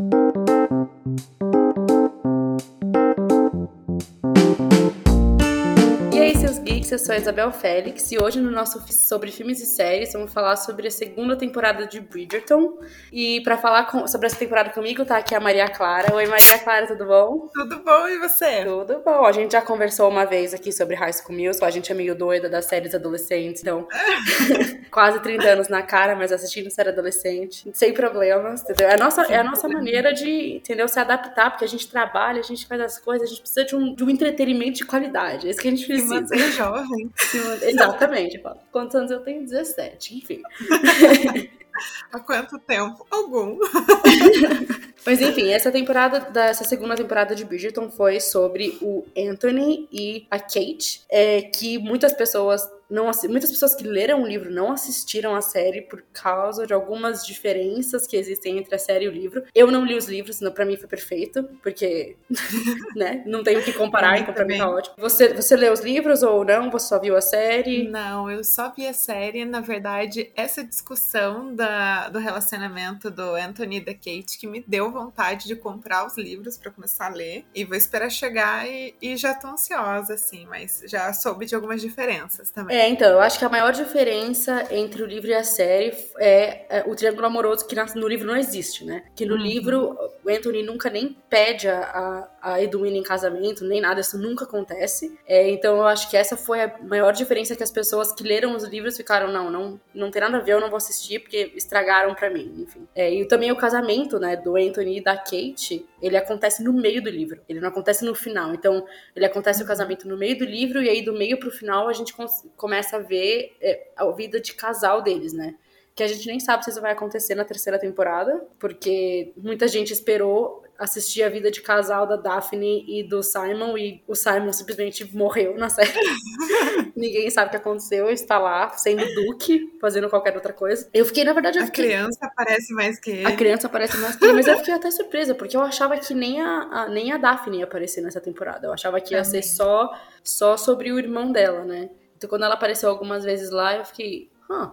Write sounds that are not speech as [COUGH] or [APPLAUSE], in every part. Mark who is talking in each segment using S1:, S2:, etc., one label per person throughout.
S1: Música eu sou a Isabel Félix e hoje no nosso sobre filmes e séries vamos falar sobre a segunda temporada de Bridgerton. E para falar com, sobre essa temporada comigo tá aqui a Maria Clara. Oi Maria Clara, tudo bom?
S2: Tudo bom e você?
S1: Tudo bom. A gente já conversou uma vez aqui sobre High School Musical, a gente é meio doida das séries adolescentes, então [LAUGHS] quase 30 anos na cara, mas assistindo série adolescente, sem problemas, entendeu? É a nossa, é a nossa maneira de, entendeu, se adaptar, porque a gente trabalha, a gente faz as coisas, a gente precisa de um, de um entretenimento de qualidade. É isso que a gente precisa.
S2: E jovem.
S1: Exatamente. Quantos anos eu tenho? 17, enfim. [LAUGHS]
S2: Há quanto tempo? Algum. [LAUGHS]
S1: Mas enfim, essa temporada, dessa segunda temporada de Bridgerton foi sobre o Anthony e a Kate, é, que muitas pessoas não muitas pessoas que leram o livro não assistiram a série por causa de algumas diferenças que existem entre a série e o livro. Eu não li os livros, senão para mim foi perfeito, porque [LAUGHS] né, não tenho o que comparar, então para mim tá ótimo. Você você leu os livros ou não? Você só viu a série?
S2: Não, eu só vi a série, na verdade, essa discussão da, do relacionamento do Anthony e da Kate que me deu vontade de comprar os livros para começar a ler e vou esperar chegar e, e já tô ansiosa assim, mas já soube de algumas diferenças também.
S1: É, então, eu acho que a maior diferença entre o livro e a série é, é o triângulo amoroso que no livro não existe, né? Que no uhum. livro o Anthony nunca nem pede a, a Edwina em casamento, nem nada, isso nunca acontece. É, então eu acho que essa foi a maior diferença que as pessoas que leram os livros ficaram, não, não, não tem nada a ver, eu não vou assistir porque estragaram para mim, enfim. É, e também o casamento, né, do Anthony e da Kate, ele acontece no meio do livro, ele não acontece no final. Então, ele acontece o casamento no meio do livro e aí do meio pro final a gente começa a ver é, a vida de casal deles, né? que a gente nem sabe se isso vai acontecer na terceira temporada, porque muita gente esperou assistir a vida de casal da Daphne e do Simon e o Simon simplesmente morreu na série. [LAUGHS] Ninguém sabe o que aconteceu, está lá sendo Duque, fazendo qualquer outra coisa. Eu fiquei, na verdade, eu fiquei...
S2: A criança aparece mais que ele.
S1: A criança aparece mais que ele, mas eu fiquei [LAUGHS] até surpresa, porque eu achava que nem a, a nem a Daphne ia aparecer nessa temporada. Eu achava que ia Também. ser só, só sobre o irmão dela, né? Então quando ela apareceu algumas vezes lá, eu fiquei, ah,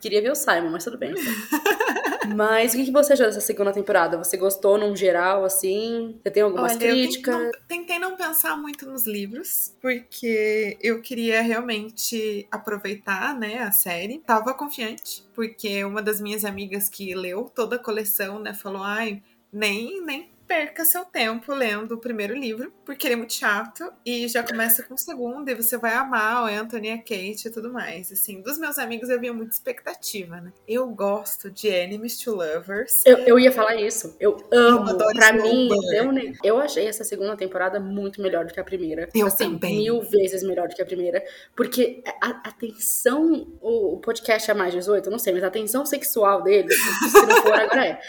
S1: queria ver o Simon, mas tudo bem. [LAUGHS] mas o que você achou dessa segunda temporada? Você gostou num geral, assim? Você tem algumas Olha, críticas?
S2: Eu tentei não, tentei não pensar muito nos livros, porque eu queria realmente aproveitar, né, a série. Tava confiante, porque uma das minhas amigas que leu toda a coleção, né, falou, ai, nem, nem perca seu tempo lendo o primeiro livro, porque ele é muito chato, e já começa com o segundo, e você vai amar o Anthony, a Kate e tudo mais. Assim, dos meus amigos eu havia muita expectativa, né? Eu gosto de Enemies to Lovers.
S1: Eu, eu ia falar isso. Eu amo. Eu pra mim, eu, eu achei essa segunda temporada muito melhor do que a primeira.
S2: Eu
S1: assim,
S2: também.
S1: Mil vezes melhor do que a primeira. Porque a, a tensão, o, o podcast é mais 18, eu não sei, mas a tensão sexual deles, se não for, agora é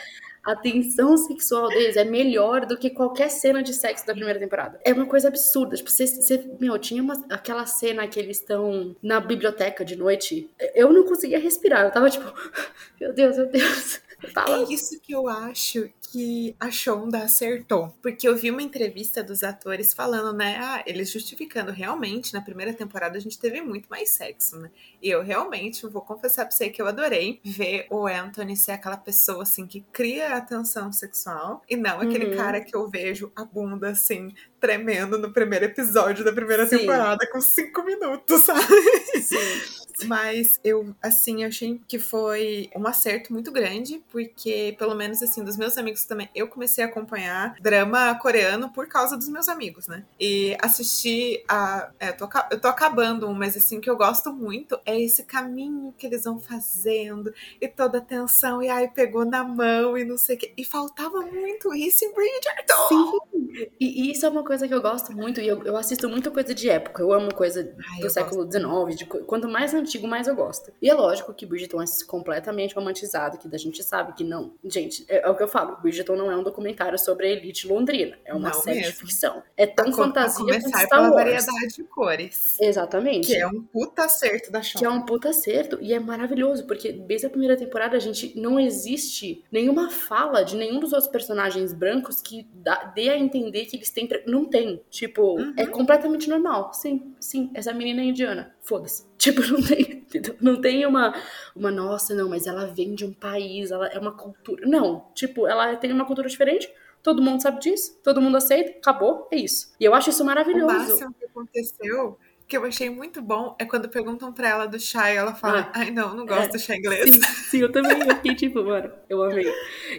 S1: a tensão sexual deles é melhor do que qualquer cena de sexo da primeira temporada. É uma coisa absurda. Tipo, você, você meu, tinha uma, aquela cena que eles estão na biblioteca de noite. Eu não conseguia respirar. Eu tava tipo, [LAUGHS] meu Deus, meu Deus.
S2: Fala. É isso que eu acho que a Shonda acertou. Porque eu vi uma entrevista dos atores falando, né? Ah, eles justificando. Realmente, na primeira temporada a gente teve muito mais sexo, né? E eu realmente vou confessar pra você que eu adorei ver o Anthony ser aquela pessoa, assim, que cria atenção sexual. E não aquele uhum. cara que eu vejo a bunda, assim, tremendo no primeiro episódio da primeira Sim. temporada com cinco minutos, [LAUGHS] sabe? Sim. Mas eu, assim, achei que foi um acerto muito grande, porque, pelo menos, assim, dos meus amigos também, eu comecei a acompanhar drama coreano por causa dos meus amigos, né? E assistir a. É, eu, tô, eu tô acabando um, mas, assim, o que eu gosto muito é esse caminho que eles vão fazendo e toda a tensão, e aí pegou na mão e não sei o quê. E faltava muito isso em Bridgerton!
S1: Sim! E, e isso é uma coisa que eu gosto muito, e eu, eu assisto muita coisa de época. Eu amo coisa Ai, do século XIX, de, quanto mais antigo antigo, mais eu gosto. E é lógico que Bridgerton é completamente romantizado, que a gente sabe que não. Gente, é, é o que eu falo: Bridgerton não é um documentário sobre a elite londrina. É uma não série mesmo. de ficção. É tão a fantasia
S2: quanto Star Wars. variedade de cores.
S1: Exatamente.
S2: Que é um puta acerto da show.
S1: Que é um puta acerto e é maravilhoso, porque desde a primeira temporada a gente não existe nenhuma fala de nenhum dos outros personagens brancos que dá, dê a entender que eles têm. Não tem. Tipo, é uhum. é completamente normal. Sim, sim, essa menina é indiana foda-se. [LAUGHS] Tipo, não tem, não tem uma, uma, nossa, não, mas ela vem de um país, ela é uma cultura. Não, tipo, ela tem uma cultura diferente, todo mundo sabe disso, todo mundo aceita, acabou, é isso. E eu acho isso maravilhoso. O
S2: que aconteceu que eu achei muito bom é quando perguntam pra ela do chá e ela fala, ah, ai não, não gosto é, do chá inglês.
S1: Sim, sim, eu também, eu fiquei tipo, mano, eu amei.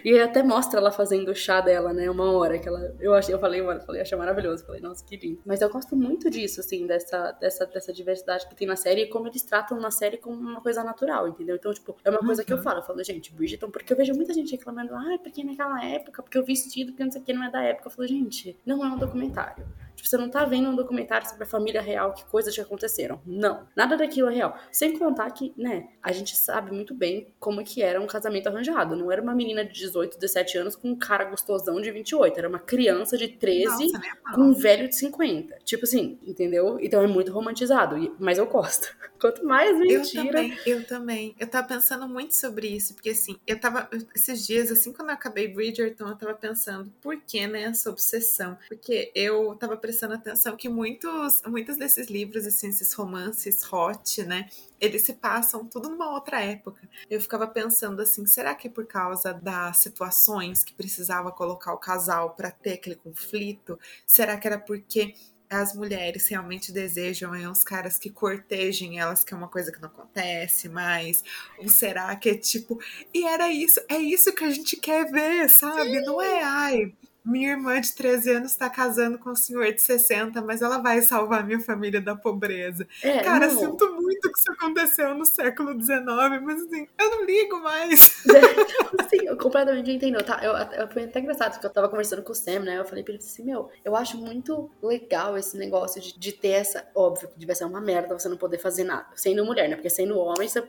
S1: E até mostra ela fazendo o chá dela, né, uma hora que ela, eu achei, eu falei, mano, falei, achei maravilhoso, falei, nossa, que lindo. Mas eu gosto muito disso, assim, dessa, dessa, dessa diversidade que tem na série e como eles tratam na série como uma coisa natural, entendeu? Então, tipo, é uma coisa uhum. que eu uhum. falo, eu falo, gente, Bridgerton, porque eu vejo muita gente reclamando, ai, porque naquela época, porque o vestido, porque não sei o que, não é da época. Eu falo, gente, não é um documentário. Tipo, você não tá vendo um documentário sobre a família real, que coisas que aconteceram. Não. Nada daquilo é real. Sem contar que, né, a gente sabe muito bem como que era um casamento arranjado. Não era uma menina de 18, 17 anos com um cara gostosão de 28. Era uma criança de 13 Nossa, com um velho de 50. Tipo assim, entendeu? Então é muito romantizado. Mas eu gosto. [LAUGHS] Quanto mais mentira.
S2: Eu também, eu também. Eu tava pensando muito sobre isso, porque assim, eu tava. Esses dias, assim, quando eu acabei Bridgerton, eu tava pensando, por que, né, essa obsessão? Porque eu tava prestando atenção que muitos, muitos desses livros, assim, esses romances hot, né? Eles se passam tudo numa outra época. Eu ficava pensando assim, será que é por causa das situações que precisava colocar o casal para ter aquele conflito? Será que era porque as mulheres realmente desejam é uns caras que cortejem elas, que é uma coisa que não acontece mais? Ou será que é tipo, e era isso, é isso que a gente quer ver, sabe? Sim. Não é, ai, minha irmã de 13 anos está casando com um senhor de 60, mas ela vai salvar minha família da pobreza. É, Cara, não. sinto muito que isso aconteceu no século XIX, mas assim, eu não ligo mais.
S1: É, [LAUGHS] sim, eu completamente entendo. Tá, eu, eu, foi até engraçado, porque eu tava conversando com o Sam, né? Eu falei pra ele assim, meu, eu acho muito legal esse negócio de, de ter essa. Óbvio que devia ser uma merda você não poder fazer nada. Sendo mulher, né? Porque sendo homem, você.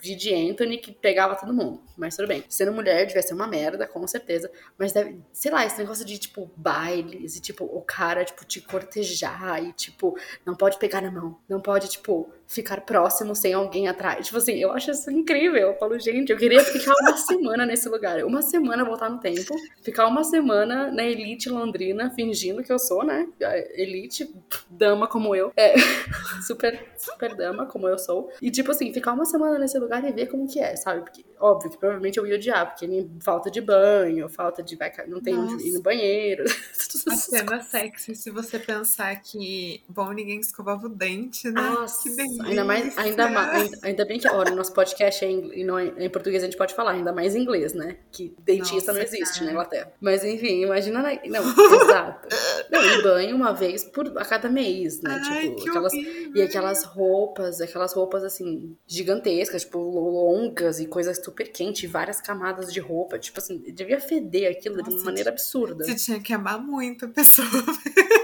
S1: Didi Anthony que pegava todo mundo. Mas tudo bem. Sendo mulher, devia ser uma merda, com certeza. Mas deve, sei lá, esse negócio de, tipo, bailes e, tipo, o cara, tipo, te cortejar e, tipo, não pode pegar na mão, não pode, tipo, ficar próximo sem alguém atrás. Tipo assim, eu acho isso incrível. Eu falo, gente, eu queria ficar uma semana nesse lugar. Uma semana voltar no tempo, ficar uma semana na elite londrina, fingindo que eu sou, né? Elite, dama como eu. É, [LAUGHS] super, super dama como eu sou. E, tipo assim, ficar uma semana nesse lugar e ver como que é, sabe? Porque, óbvio que provavelmente eu ia odiar, porque falta de banho, falta de. Não tem Nossa. onde ir no banheiro.
S2: A cena sexy, se você pensar que, bom, ninguém escovava o dente, né?
S1: Nossa, que delícia. Ainda mais, ainda, ainda, ainda bem que, ó, no nosso podcast é em, não é, em português a gente pode falar, ainda mais em inglês, né? Que dentista Nossa, não existe cara. na Inglaterra. Mas enfim, imagina, né? não, [LAUGHS] exato. Não, e banho uma vez por, a cada mês, né?
S2: Ai,
S1: tipo, aquelas, e aquelas roupas, aquelas roupas assim, gigantescas, tipo, longas e coisas super quentes, várias camadas de roupa. Tipo assim, devia feder aquilo Nossa, de uma maneira absurda.
S2: Você tinha que amar muito a pessoa.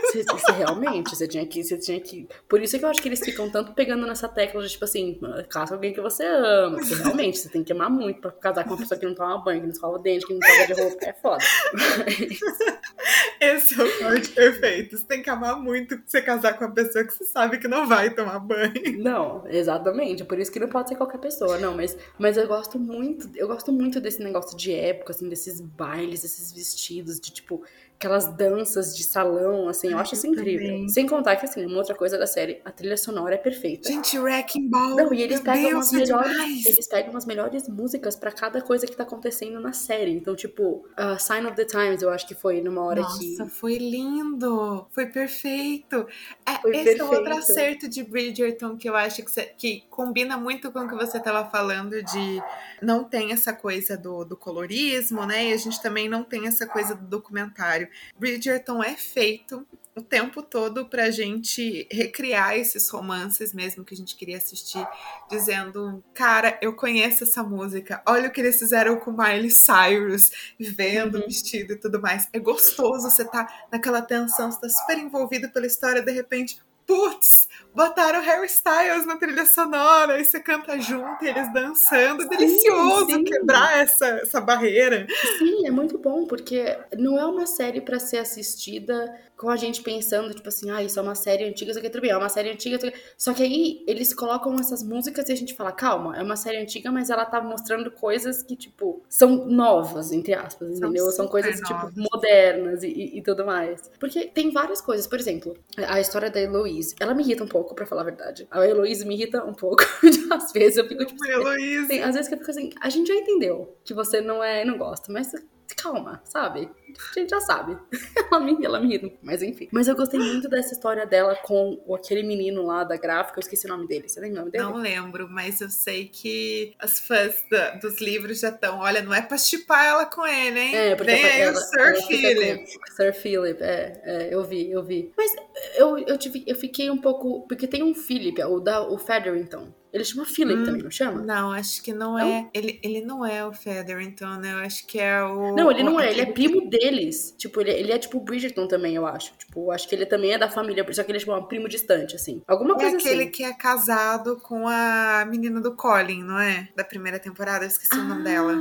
S1: Você, você, realmente, você tinha que, você tinha que. Por isso é que eu acho que eles ficam tanto pegando nessa tecla de, tipo assim, casa alguém que você ama. Porque realmente, você tem que amar muito pra casar com uma pessoa que não toma banho, que não escova o dente, que não troca de roupa. É foda. [LAUGHS]
S2: Esse é o corte perfeito. Você tem que amar muito você casar com uma pessoa que você sabe que não vai tomar banho.
S1: Não, exatamente. Por isso que não pode ser qualquer pessoa, não. Mas, mas eu gosto muito, eu gosto muito desse negócio de época, assim, desses bailes, desses vestidos, de tipo aquelas danças de salão, assim, eu acho isso incrível. Também. Sem contar que, assim, uma outra coisa da série, a trilha sonora é perfeita.
S2: Gente, Wrecking Ball.
S1: Não, e eles pegam Deus, as melhores, eles pegam as melhores músicas para cada coisa que tá acontecendo na série. Então, tipo, uh, Sign of the Times, eu acho que foi numa hora
S2: Nossa,
S1: que
S2: Nossa, foi lindo. Foi perfeito. É, foi esse perfeito. é outro acerto de Bridgerton que eu acho que, que combina muito com o que você tava falando de não tem essa coisa do, do colorismo, né? E a gente também não tem essa coisa do documentário. Bridgerton é feito o tempo todo pra gente recriar esses romances mesmo que a gente queria assistir, dizendo, cara, eu conheço essa música, olha o que eles fizeram com Miley Cyrus, vendo o uhum. vestido e tudo mais. É gostoso, você tá naquela tensão, você tá super envolvido pela história, de repente, putz, botaram Harry Styles na trilha sonora, e você canta junto, e eles dançando. É delicioso sim. quebrar essa, essa barreira.
S1: Sim, é muito bom, porque não é uma série para ser assistida com a gente pensando, tipo assim, ah, isso é uma série antiga, isso aqui é tudo bem, é uma série antiga. Só que aí eles colocam essas músicas e a gente fala, calma, é uma série antiga, mas ela tá mostrando coisas que, tipo, são novas, entre aspas, entendeu? São, são coisas, tipo, novas. tipo, modernas e, e, e, tudo mais. Porque tem várias coisas, por exemplo, a história da Heloise, ela me irrita um pouco pouco, pra falar a verdade. A Heloísa me irrita um pouco. [LAUGHS] às vezes eu fico tipo.
S2: Heloísa.
S1: Tem, às vezes que eu fico assim, a gente já entendeu que você não é, não gosta, mas calma, sabe? A gente já sabe. [LAUGHS] ela me, ela me irrita, mas enfim. Mas eu gostei muito dessa história dela com aquele menino lá da gráfica, eu esqueci o nome dele. Você lembra o nome dele?
S2: Não lembro, mas eu sei que as fãs da, dos livros já estão. Olha, não é pra chipar ela com ele, hein?
S1: É, porque
S2: Vem aí
S1: ela,
S2: o Sir
S1: ela
S2: Philip.
S1: Sir Philip, é, é, eu vi, eu vi. Mas eu, eu, tive, eu fiquei um pouco. Porque tem um Philip, o, da, o Featherington. Ele chama Philip
S2: Hum,
S1: também, não chama?
S2: Não, acho que não,
S1: Não?
S2: é. Ele, ele não é o Featherington, né? Eu acho que é o.
S1: Não, ele não
S2: o-
S1: é, ele é
S2: aquele-
S1: primo deles. Tipo, ele, ele é tipo o Bridgerton também, eu acho. Tipo, acho que ele também é da família, só que ele é tipo um primo distante, assim. Alguma
S2: É
S1: coisa
S2: aquele
S1: assim.
S2: que é casado com a menina do Colin, não é? Da primeira temporada, eu esqueci o nome dela.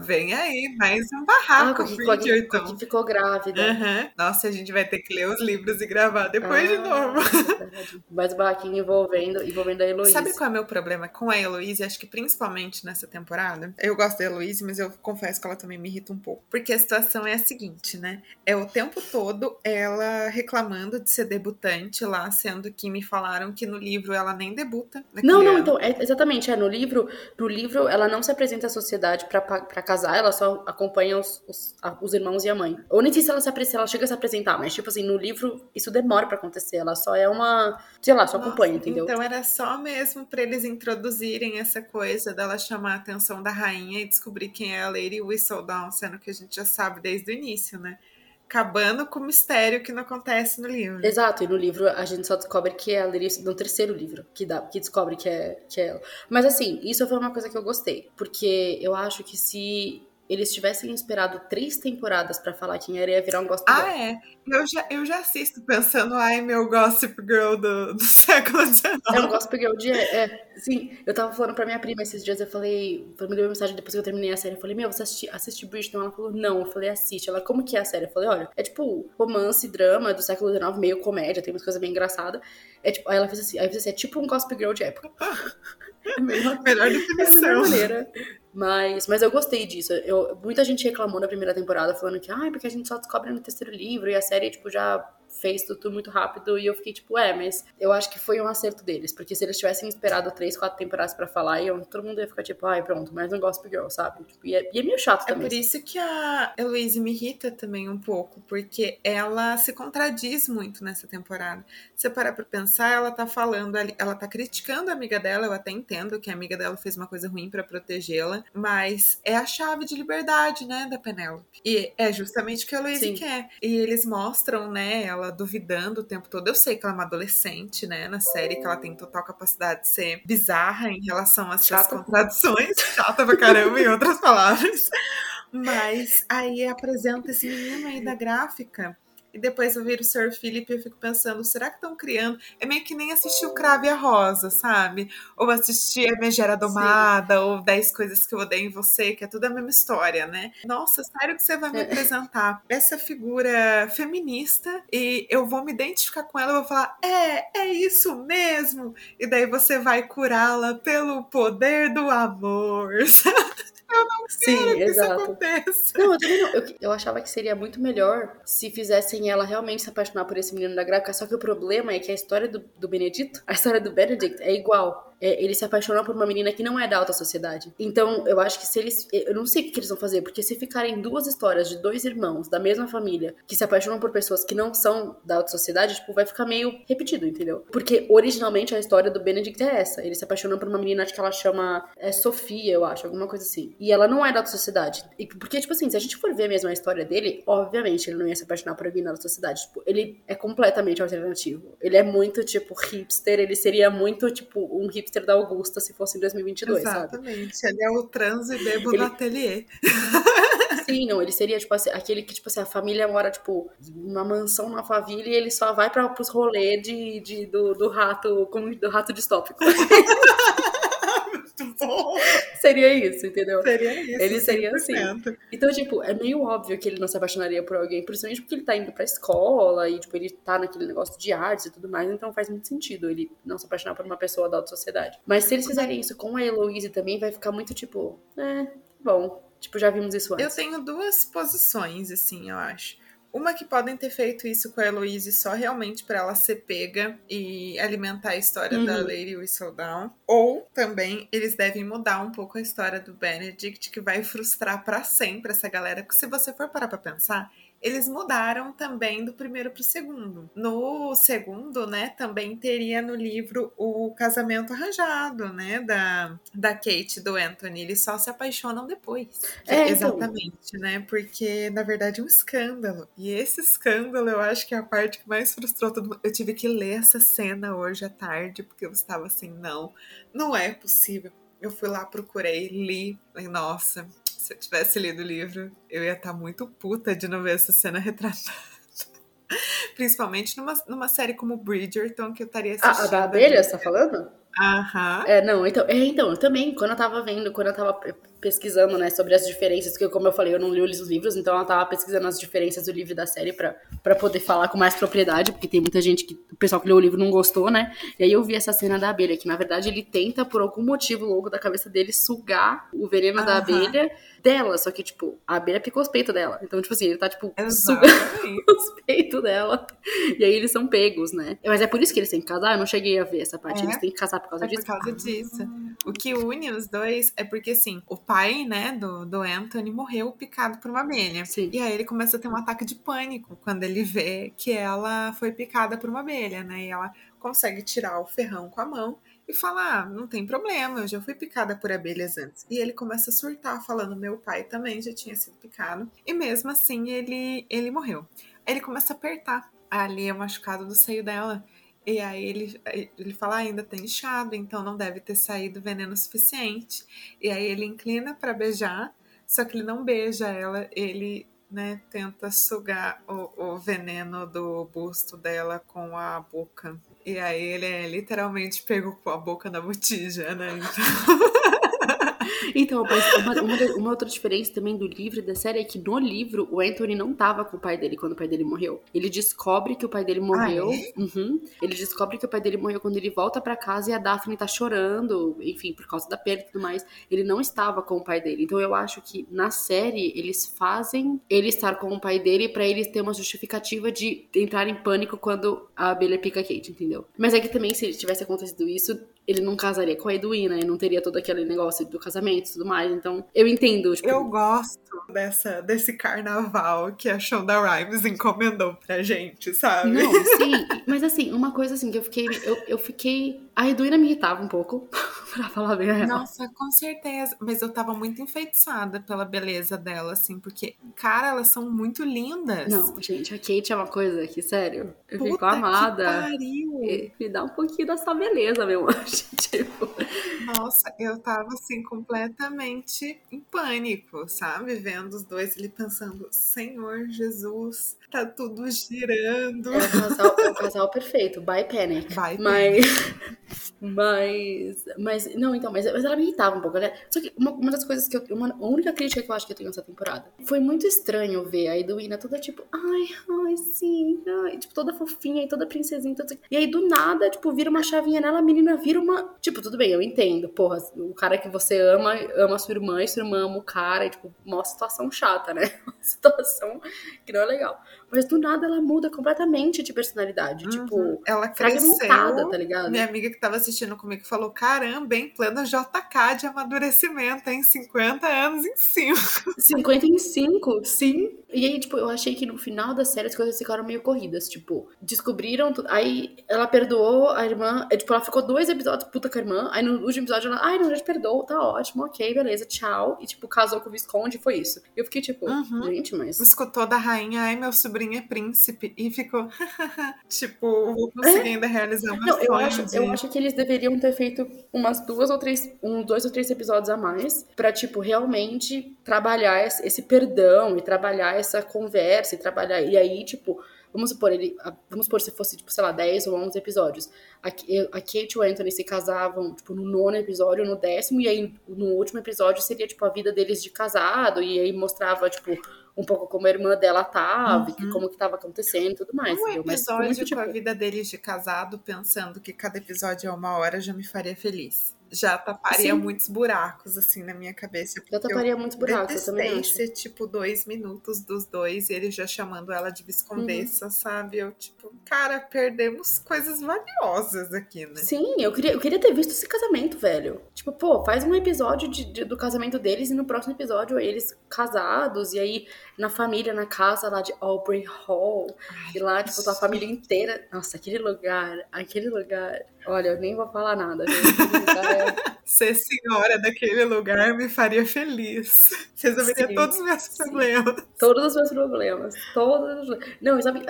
S1: Ah,
S2: Vem aí, mais um
S1: ah
S2: barraco,
S1: com que, a que ficou grávida.
S2: Aham. Nossa, a gente vai ter que ler os livros e gravar depois de
S1: Ah,
S2: novo.
S1: verdade. Mais barraquinho envolvendo, envolvendo a Heloísa.
S2: Sabe qual é o meu problema com a Heloise? Acho que principalmente nessa temporada. Eu gosto da Heloise, mas eu confesso que ela também me irrita um pouco. Porque a situação é a seguinte, né? É o tempo todo ela reclamando de ser debutante lá, sendo que me falaram que no livro ela nem debuta. naquele
S1: Não, não,
S2: ano.
S1: então, é, exatamente, é, no livro, no livro ela não se apresenta à sociedade pra, pa- pra casar, ela só acompanha os, os, a- os irmãos e a mãe. Ou nem sei se ela se ela chega a se apresentar, mas tipo assim, no livro isso demora pra acontecer, ela só é uma, sei lá, só
S2: Nossa,
S1: acompanha, entendeu?
S2: Então era só mesmo pra eles introduzirem essa coisa dela chamar a atenção da rainha e descobrir quem é a Lady Whistledown, sendo que a gente já sabe desde o início, né? Acabando com o mistério que não acontece no livro.
S1: Exato, e no livro a gente só descobre que é a Larissa no terceiro livro, que dá, que descobre que é, que é ela. Mas assim, isso foi uma coisa que eu gostei, porque eu acho que se eles tivessem esperado três temporadas pra falar quem era, ia virar um
S2: Ah,
S1: girl.
S2: é. Eu já, eu já assisto pensando, ai, meu Gossip Girl do, do [LAUGHS] século XIX.
S1: É um gospel girl de. É, sim, eu tava falando pra minha prima esses dias, eu falei. Ela me deu uma mensagem depois que eu terminei a série. Eu falei, meu, você assiste, assiste Bridgerton? Ela falou, não. Eu falei, assiste. Ela, como que é a série? Eu falei, olha, é tipo romance, drama do século XIX, meio comédia, tem umas coisas bem engraçadas. É tipo, aí ela fez assim, aí fiz assim, é tipo um gospel girl de época. É [LAUGHS] melhor,
S2: Melhor definição.
S1: maneira. Mas, mas eu gostei disso. Eu, muita gente reclamou na primeira temporada, falando que, ai, porque a gente só descobre no terceiro livro e a série, tipo, já fez tudo muito rápido. E eu fiquei, tipo, é, mas eu acho que foi um acerto deles. Porque se eles tivessem esperado três, quatro temporadas pra falar, eu, todo mundo ia ficar, tipo, ai, pronto, mais um Gospel Girl, sabe? Tipo, e, é, e é meio chato
S2: É
S1: também.
S2: por isso que a Heloise me irrita também um pouco, porque ela se contradiz muito nessa temporada. Se você parar pra pensar, ela tá falando ali, ela tá criticando a amiga dela, eu até entendo que a amiga dela fez uma coisa ruim pra protegê-la, mas é a chave de liberdade, né, da Penélope. E é justamente o que a Heloise quer. E eles mostram, né, ela duvidando o tempo todo. Eu sei que ela é uma adolescente, né, na série, que ela tem total capacidade de ser bizarra em relação às suas contradições. [LAUGHS] Chata pra caramba, em outras palavras. Mas aí apresenta esse menino aí da gráfica. E depois eu viro o Sir Philip e eu fico pensando, será que estão criando? É meio que nem assistir o Crave a Rosa, sabe? Ou assistir a Megera Domada, ou 10 Coisas que eu odeio em você, que é tudo a mesma história, né? Nossa, sério que você vai me
S1: É.
S2: apresentar essa figura feminista e eu vou me identificar com ela e vou falar, é, é isso mesmo. E daí você vai curá-la pelo poder do amor, [LAUGHS] sabe?
S1: Sim,
S2: que isso
S1: exato.
S2: aconteça.
S1: Não, eu também não. Eu, eu achava que seria muito melhor se fizessem ela realmente se apaixonar por esse menino da gráfica. Só que o problema é que a história do, do Benedito, a história do Benedict é igual. É, ele se apaixonou por uma menina que não é da alta sociedade. Então, eu acho que se eles. Eu não sei o que, eles vão fazer, porque se ficarem duas histórias de dois irmãos da mesma família que se apaixonam por pessoas que não são da alta sociedade, tipo, vai ficar meio repetido, entendeu? Porque originalmente a história do Benedict é essa. Ele se apaixonou por uma menina, que ela chama. É Sofia, eu acho, alguma coisa assim. E ela não é da alta sociedade. E- porque, tipo assim, se a gente for ver mesmo a história dele, obviamente ele não ia se apaixonar por alguém da alta sociedade. Tipo, ele é completamente alternativo. Ele é muito, tipo, hipster. Ele seria muito, tipo, um hipster da Augusta se fosse em 2022, sabe?
S2: Exatamente. Ele é o trans e bebo
S1: Ele-
S2: no ateliê.
S1: Sim, não, ele seria, tipo, assim, aquele que, tipo assim, a família mora, tipo, numa mansão na favela e ele só vai para pros rolês de, de, do, do rato, como do rato distópico. [LAUGHS] [LAUGHS] Seria isso, entendeu?
S2: Seria isso.
S1: Ele seria assim.
S2: 100%.
S1: Então, tipo, é meio óbvio que ele não se apaixonaria por alguém, principalmente porque ele tá indo pra escola e, tipo, ele tá naquele negócio de artes e tudo mais, então faz muito sentido ele não se apaixonar por uma pessoa da alta sociedade. Mas se eles fizerem isso com a Heloise também, vai ficar muito, tipo, é, bom. Tipo, já vimos isso
S2: Eu
S1: antes.
S2: tenho duas posições, assim, eu acho. Uma que podem ter feito isso com a Heloise só realmente para ela ser pega e alimentar a história uhum. da Lady Whistledown. Ou também eles devem mudar um pouco a história do Benedict, que vai frustrar para sempre essa galera. Porque se você for parar pra pensar, eles mudaram também do primeiro para o segundo. No segundo, né, também teria no livro o casamento arranjado, né, da, da Kate e do Anthony. Eles só se apaixonam depois. É, então. Exatamente, então... né, porque na verdade é um escândalo. E esse escândalo eu acho que é a parte que mais frustrou todo mundo. Eu tive que ler essa cena hoje à tarde, porque eu estava assim, não, não é possível. Eu fui lá, procurei, li, falei, nossa, se eu tivesse lido o livro, eu ia estar tá muito puta de não ver essa cena [LAUGHS] retratada. Principalmente numa, numa série como Bridgerton, que eu estaria assistindo.
S1: Ah, a da abelha, você tá falando?
S2: Aham.
S1: É, não, então, é, então, eu também, quando eu tava vendo, quando eu tava pesquisando, né, sobre as diferenças, que como eu falei, eu não li os livros, então ela tava pesquisando as diferenças do livro e da série pra, pra poder falar com mais propriedade, porque tem muita gente que, o pessoal que leu o livro não gostou, né, e aí eu vi essa cena da abelha, que na verdade ele tenta, por algum motivo louco da cabeça dele, sugar o veneno da abelha dela, só que, tipo, a abelha picou os peitos dela, então, tipo assim, ele tá, tipo, sugando [LAUGHS] os peitos dela, e aí eles são pegos, né, mas é por isso que eles têm que casar, eu não cheguei a ver essa parte, é? eles têm que casar por causa
S2: é
S1: disso.
S2: por causa disso. O que une os dois é porque, assim, o pai, né, do, do Anthony morreu picado por uma abelha.
S1: Sim.
S2: E aí ele começa a ter um ataque de pânico quando ele vê que ela foi picada por uma abelha, né? E ela consegue tirar o ferrão com a mão e fala: ah, não tem problema, eu já fui picada por abelhas antes. E ele começa a surtar, falando: meu pai também já tinha sido picado. E mesmo assim ele, ele morreu. Aí ele começa a apertar ali o machucado do seio dela. E aí ele, ele fala, ah, ainda tem inchado, então não deve ter saído veneno suficiente. E aí ele inclina para beijar, só que ele não beija ela, ele né, tenta sugar o, o veneno do busto dela com a boca. E aí ele é literalmente pego com a boca na botija, né? Então... [LAUGHS]
S1: Então, uma, uma, uma, outra diferença também do livro e da série é que no livro o Anthony não tava com o pai dele quando o pai dele morreu. Ele descobre que o pai dele morreu. Ah, é? uhum, ele descobre que o pai dele morreu quando ele volta para casa e a Daphne tá chorando, enfim, por causa da perda e tudo mais. Ele não estava com o pai dele. Então eu acho que na série eles fazem ele estar com o pai dele para eles ter uma justificativa de entrar em pânico quando a abelha pica Kate, entendeu? Mas é que também se tivesse acontecido isso, ele não casaria com a Edwina e não teria todo aquele negócio do casamento e tudo mais. Então, eu entendo. Tipo...
S2: Eu gosto dessa, desse carnaval que a Shonda Rhimes encomendou pra gente, sabe?
S1: Não, sim. [LAUGHS] Mas assim, uma coisa assim que eu fiquei. Eu, eu fiquei. A Edwina me irritava um pouco, [LAUGHS] pra falar bem a real.
S2: Nossa, com certeza. Mas eu tava muito enfeitiçada pela beleza dela, assim, porque, cara, elas são muito lindas.
S1: Não, gente, a Kate é uma coisa que, sério, eu Puta fico amada. Que pariu. Me dá um pouquinho dessa beleza, meu anjo. [LAUGHS] tipo.
S2: Nossa, eu tava assim, completamente em pânico, sabe? Vendo os dois ali pensando, Senhor Jesus, tá tudo girando.
S1: É o casal, é o casal perfeito, by panic.
S2: By
S1: mas, [LAUGHS] mas, mas, não, então, mas, mas ela me irritava um pouco, né? Só que uma, uma das coisas que eu, uma, a única crítica que eu acho que eu tenho nessa temporada, foi muito estranho ver a Edwina toda tipo, ai, ai, sim, ai, tipo, toda fofinha e toda princesinha, toda... e aí do nada, tipo, vira uma chavinha nela, a menina vira uma, tipo, tudo bem, eu entendo, porra, o cara que você ama, ama sua irmã, e sua irmã ama o cara, e tipo, uma situação chata, né? [LAUGHS] Uma situação que não é legal. Mas do nada ela muda completamente de personalidade. Uhum. Tipo,
S2: ela cresceu. tá ligado? Minha amiga que tava assistindo comigo falou: caramba, em plano JK de amadurecimento, em 50 anos em 5.
S1: 50 em 5, sim. E aí, tipo, eu achei que no final da série as coisas ficaram meio corridas. Tipo, descobriram. Tudo. Aí ela perdoou a irmã. É, tipo, ela ficou dois episódios puta com a irmã. Aí no último episódio ela, ai, não, já te perdoou, tá ótimo, ok, beleza, tchau. E, tipo, casou com o Visconde e foi isso. Eu fiquei, tipo, uhum. gente, mas.
S2: Escutou da rainha, ai, meu sobrinho é príncipe. E ficou, [LAUGHS] tipo, vou conseguir é? realizar uma Não,
S1: eu acho, de... eu acho que eles deveriam ter feito umas duas ou três, um, dois ou três episódios a mais pra, tipo, realmente trabalhar esse perdão e trabalhar essa conversa e trabalhar. E aí, tipo, Vamos supor, ele, vamos supor se fosse, tipo, sei lá, 10 ou 11 episódios. A, a Kate e o Anthony se casavam, tipo, no nono episódio, no décimo, e aí no último episódio seria, tipo, a vida deles de casado, e aí mostrava, tipo, um pouco como a irmã dela tava, uhum. como que tava acontecendo e tudo mais.
S2: Um entendeu? episódio Mas, muito, com tipo... a vida deles de casado, pensando que cada episódio é uma hora, já me faria feliz. Já taparia Sim. muitos buracos, assim, na minha cabeça.
S1: Já taparia muitos buracos, eu também acho.
S2: ser, tipo, dois minutos dos dois e ele já chamando ela de viscondessa, uhum. sabe? Eu, tipo, cara, perdemos coisas valiosas aqui, né?
S1: Sim, eu queria, eu queria ter visto esse casamento, velho. Tipo, pô, faz um episódio de, de, do casamento deles e no próximo episódio eles casados e aí na família, na casa lá de Aubrey Hall. Ai, e lá, tipo, tua família inteira. Nossa, aquele lugar, aquele lugar. Olha, eu nem vou falar nada, é... [LAUGHS] [LAUGHS]
S2: Ser senhora daquele lugar me faria feliz. [LAUGHS] Resolveria sim, todos os meus sim. problemas.
S1: Todos os meus problemas. Todos os... Não, sabe,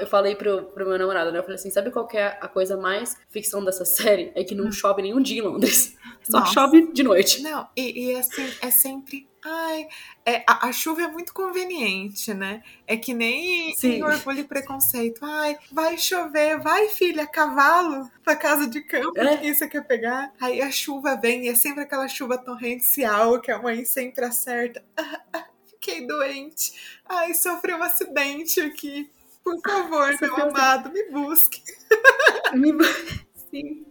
S1: eu falei pro, pro meu namorado, né? Eu falei assim: sabe qual é a coisa mais ficção dessa série? É que não hum. chove nenhum dia em Londres. [LAUGHS] Só Nossa. chove de noite.
S2: Não, e, e assim, é sempre Ai, é, a, a, chuva é muito conveniente, né? É que nem Sim. orgulho e preconceito. Ai, vai chover, vai filha, cavalo pra casa de campo, é. quem você quer pegar? Aí a chuva vem e é sempre aquela chuva torrencial que a mãe sempre acerta. Ah, [LAUGHS] ah, fiquei doente. Ai, sofri um acidente aqui. Por favor, meu amado, me busque.
S1: Me busque. Sim.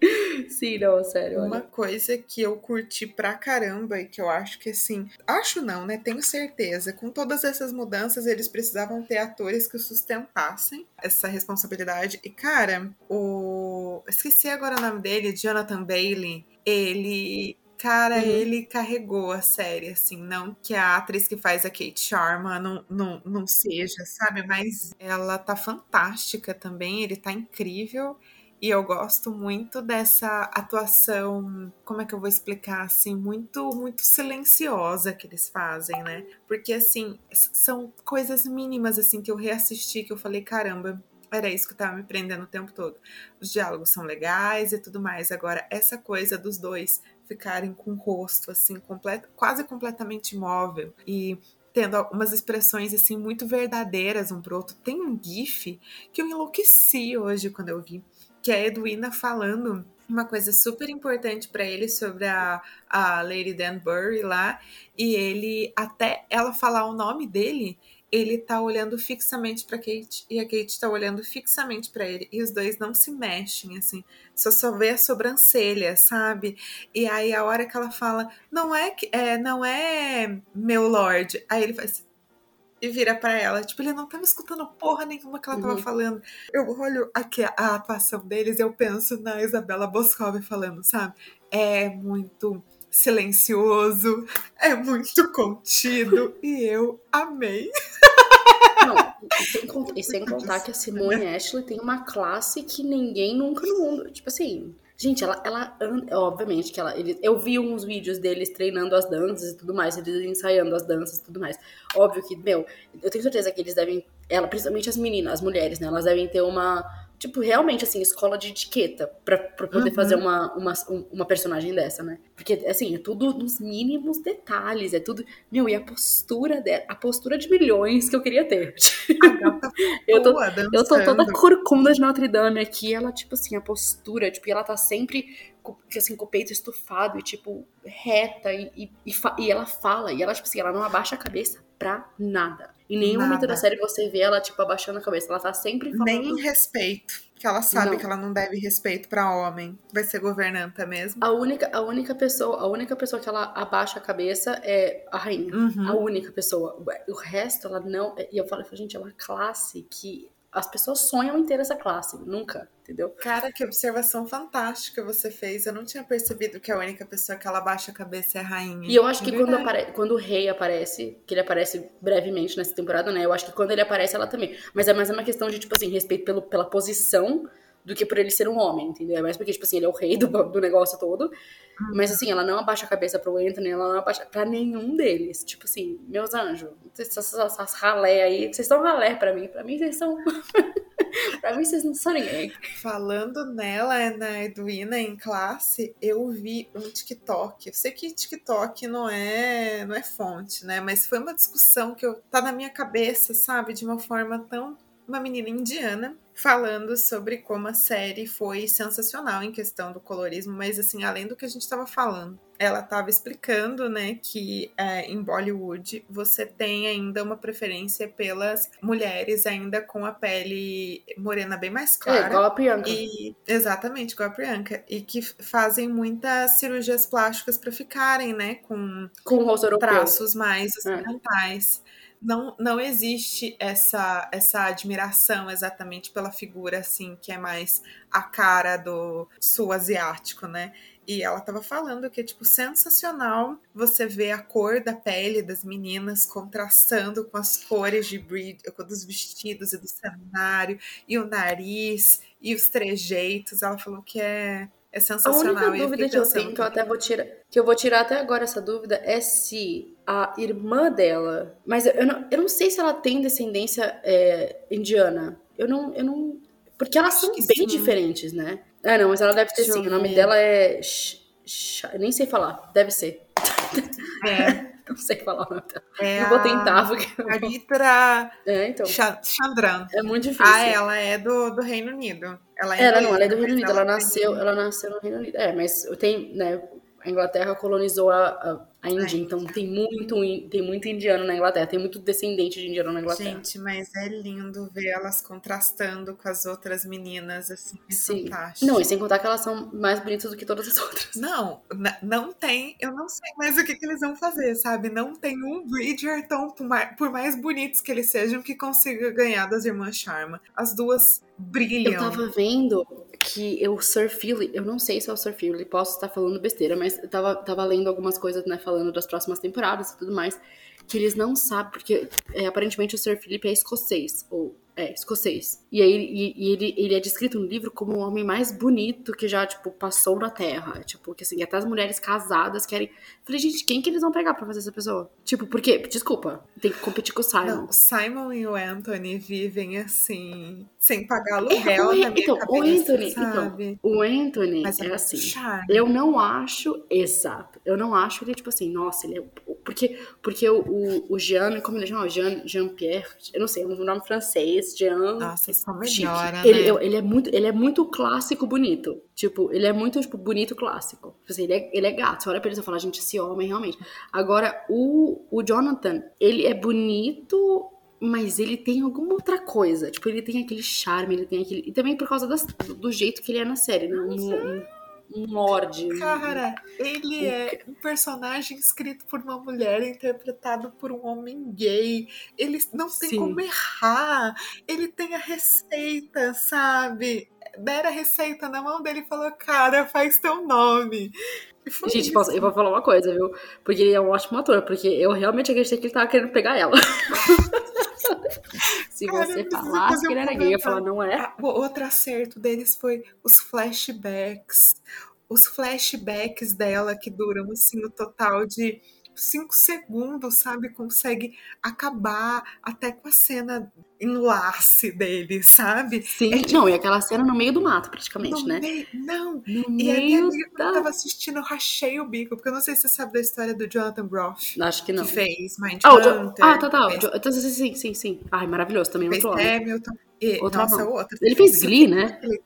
S1: Sim, não, sério.
S2: Uma coisa que eu curti pra caramba e que eu acho que assim. Acho não, né? Tenho certeza. Com todas essas mudanças, eles precisavam ter atores que sustentassem essa responsabilidade. E, cara, o. Esqueci agora o nome dele, Jonathan Bailey. Ele Cara, uhum. ele carregou a série, assim, não que a atriz que faz a Kate Sharma não, não, não seja, sabe? Mas ela tá fantástica também, ele tá incrível. E eu gosto muito dessa atuação, como é que eu vou explicar assim, muito muito silenciosa que eles fazem, né? Porque assim, são coisas mínimas assim que eu reassisti que eu falei, caramba, era isso que tava me prendendo o tempo todo. Os diálogos são legais e tudo mais. Agora, essa coisa dos dois ficarem com o rosto assim, completo, quase completamente imóvel e tendo umas expressões assim muito verdadeiras um pro outro. Tem um gif que eu enlouqueci hoje quando eu vi que é a Edwina falando uma coisa super importante para ele sobre a, a Lady Danbury lá, e ele, até ela falar o nome dele, ele tá olhando fixamente para Kate e a Kate tá olhando fixamente para ele e os dois não se mexem assim, só só vê a sobrancelha, sabe? E aí a hora que ela fala, não é que é, não é meu lord, aí ele faz e vira para ela. Tipo, ele não tava escutando porra nenhuma que ela tava uhum. falando. Eu olho aqui a, atuação deles eu penso na Isabela Boscov falando, sabe? É muito silencioso, é muito contido [LAUGHS] e eu amei.
S1: Não, e sem contar que a Simone Ashley tem uma classe que ninguém nunca no mundo. Tipo assim, Gente, ela, ela obviamente que ela. Ele, eu vi uns vídeos deles treinando as danças e tudo mais, eles ensaiando as danças e tudo mais. Óbvio que, meu, eu tenho certeza que eles devem. Ela, principalmente as meninas, as mulheres, né? Elas devem ter uma tipo, realmente, assim, escola de etiqueta pra, pra poder uhum. fazer uma, uma, uma personagem dessa, né? Porque, assim, é tudo nos mínimos detalhes, é tudo. Meu, e a postura dela, a postura de milhões que eu queria ter. [LAUGHS] eu, tô, eu tô toda corcunda de Notre Dame aqui, ela, tipo assim, a postura, tipo, ela tá sempre assim, com o peito estufado e, tipo, reta, e, e, e, e ela fala, e ela, tipo assim, ela não abaixa a cabeça pra nada. Em nenhum Nada. momento da série você vê ela, tipo, abaixando a cabeça. Ela tá sempre falando...
S2: Nem respeito. Que ela sabe não. que ela não deve respeito para homem. Vai ser governanta mesmo.
S1: A única, a única pessoa, a única pessoa que ela abaixa a cabeça é a rainha. Uhum. A única pessoa. O resto, ela não. E eu falo, gente, é uma classe que as pessoas sonham em ter essa classe, nunca, entendeu?
S2: Cara, que observação fantástica você fez. Eu não tinha percebido que a única pessoa que ela baixa a cabeça é a rainha.
S1: E eu acho que é quando, apare... quando o rei aparece, que ele aparece brevemente nessa temporada, né? Eu acho que quando ele aparece, ela também. Mas é mais uma questão de, tipo assim, respeito pelo, pela posição do que por ele ser um homem, entendeu? É mais porque, tipo assim, ele é o rei do, do negócio todo. Mas assim, ela não abaixa a cabeça pro Anthony, ela não abaixa pra nenhum deles. Tipo assim, meus anjos, essas, essas ralé aí, vocês estão ralé pra mim. Pra mim, vocês são. [LAUGHS] pra mim, vocês não são ninguém.
S2: Falando nela, na Edwina em classe, eu vi um TikTok. Eu sei que TikTok não é, não é fonte, né? Mas foi uma discussão que eu, tá na minha cabeça, sabe? De uma forma tão. Uma menina indiana falando sobre como a série foi sensacional em questão do colorismo, mas assim, além do que a gente estava falando, ela estava explicando, né, que é, em Bollywood você tem ainda uma preferência pelas mulheres ainda com a pele morena bem mais clara.
S1: É, igual a Priyanka.
S2: E, exatamente, igual a Priyanka. E que fazem muitas cirurgias plásticas para ficarem, né, com,
S1: com
S2: traços mais ocidentais. É não, não existe essa, essa admiração exatamente pela figura, assim, que é mais a cara do sul asiático, né? E ela tava falando que é, tipo, sensacional você ver a cor da pele das meninas contrastando com as cores de breed, dos vestidos e do cenário, e o nariz, e os trejeitos. Ela falou que é, é sensacional.
S1: A única dúvida que eu tenho, que eu até vou tirar, que eu vou tirar até agora essa dúvida, é se a irmã dela. Mas eu não, eu não sei se ela tem descendência é, indiana. Eu não, eu não. Porque elas são bem sim. diferentes, né? Ah, não, mas ela deve ter Deixa sim. O nome dela é. nem sei falar. Deve ser.
S2: É. [LAUGHS]
S1: não sei falar o nome dela.
S2: É
S1: não vou tentar. Porque...
S2: Aritra
S1: é, então.
S2: Chandran.
S1: É muito difícil.
S2: Ah, ela é do, do Reino Unido. Ela, é
S1: ela não, ela é do Reino Unido. Ela, ela nasceu, ela nasceu no Reino Unido. É, mas tem, né? A Inglaterra colonizou a, a, a Índia, então tem muito, tem muito indiano na Inglaterra, tem muito descendente de indiano na Inglaterra.
S2: Gente, mas é lindo ver elas contrastando com as outras meninas, assim, é Sim. fantástico.
S1: Não, e sem contar que elas são mais bonitas do que todas as outras.
S2: Não, não tem, eu não sei mais o que, que eles vão fazer, sabe? Não tem um Bridgerton, por mais, por mais bonitos que eles sejam, que consiga ganhar das irmãs Sharma. As duas brilham.
S1: Eu tava vendo que o Sir Philly, eu não sei se é o Sir Philly, posso estar falando besteira, mas eu tava, tava lendo algumas coisas, né, falando das próximas temporadas e tudo mais, que eles não sabem, porque é, aparentemente o Sir Philip é escocês, ou é, escocês. E aí e, e ele, ele é descrito no livro como o homem mais bonito que já, tipo, passou na Terra. Tipo, que assim, até as mulheres casadas querem. Falei, gente, quem que eles vão pegar pra fazer essa pessoa? Tipo, porque, desculpa, tem que competir com o Simon. Não,
S2: o Simon e o Anthony vivem assim, sem pagar aluguel é, na minha
S1: então,
S2: cabeça,
S1: o Anthony,
S2: sabe?
S1: Então, o Anthony
S2: Mas
S1: é,
S2: é
S1: assim.
S2: charme.
S1: Eu não acho, exato, eu não acho ele, tipo assim, nossa, ele é. Porque, porque o, o, o Jean, como ele chama? Jean, Jean Pierre, eu não sei, é um nome francês,
S2: Nossa, isso melhora,
S1: ele,
S2: né?
S1: ele, é muito, ele é muito clássico bonito. Tipo, ele é muito, tipo, bonito clássico. Tipo assim, ele, é, ele é gato. Você olha pra ele e fala, gente, esse homem realmente. Agora, o, o Jonathan, ele é bonito, mas ele tem alguma outra coisa. Tipo, ele tem aquele charme, ele tem aquele. E também por causa das, do jeito que ele é na série, né? Um, um, um lorde.
S2: Cara, ele é um personagem escrito por uma mulher, interpretado por um homem gay. Ele não tem
S1: Sim.
S2: como errar. Ele tem a receita, sabe? Deram a receita na mão dele e falou: Cara, faz teu nome.
S1: Gente, posso, eu vou falar uma coisa, viu? Porque ele é um ótimo ator, porque eu realmente acreditei que ele tava querendo pegar ela. [LAUGHS] Se
S2: Cara,
S1: você falasse que ele era gay, eu ia falar, não é.
S2: Ah, o outro acerto deles foi os flashbacks. Os flashbacks dela, que duram assim, o total de cinco segundos, sabe? Consegue acabar até com a cena enlace dele, sabe?
S1: Sim,
S2: É tipo-
S1: não, e aquela cena no meio do mato, praticamente,
S2: No
S1: né?
S2: meio- não,
S1: No
S2: e a minha quando eu
S1: da...
S2: tava assistindo, eu rachei o bico, porque eu não sei se você sabe da história do Jonathan Groff,
S1: Acho que não.
S2: que fez Mind
S1: Ah, o Jo-
S2: Hunter,
S1: ah, tá, tá.
S2: fez,
S1: então, Sim, sim, sim. Ai, maravilhoso também,
S2: fez
S1: outro homem.
S2: Hamilton, e,
S1: Outro
S2: nossa, outro.
S1: Ele fez Glee, né?
S2: Ele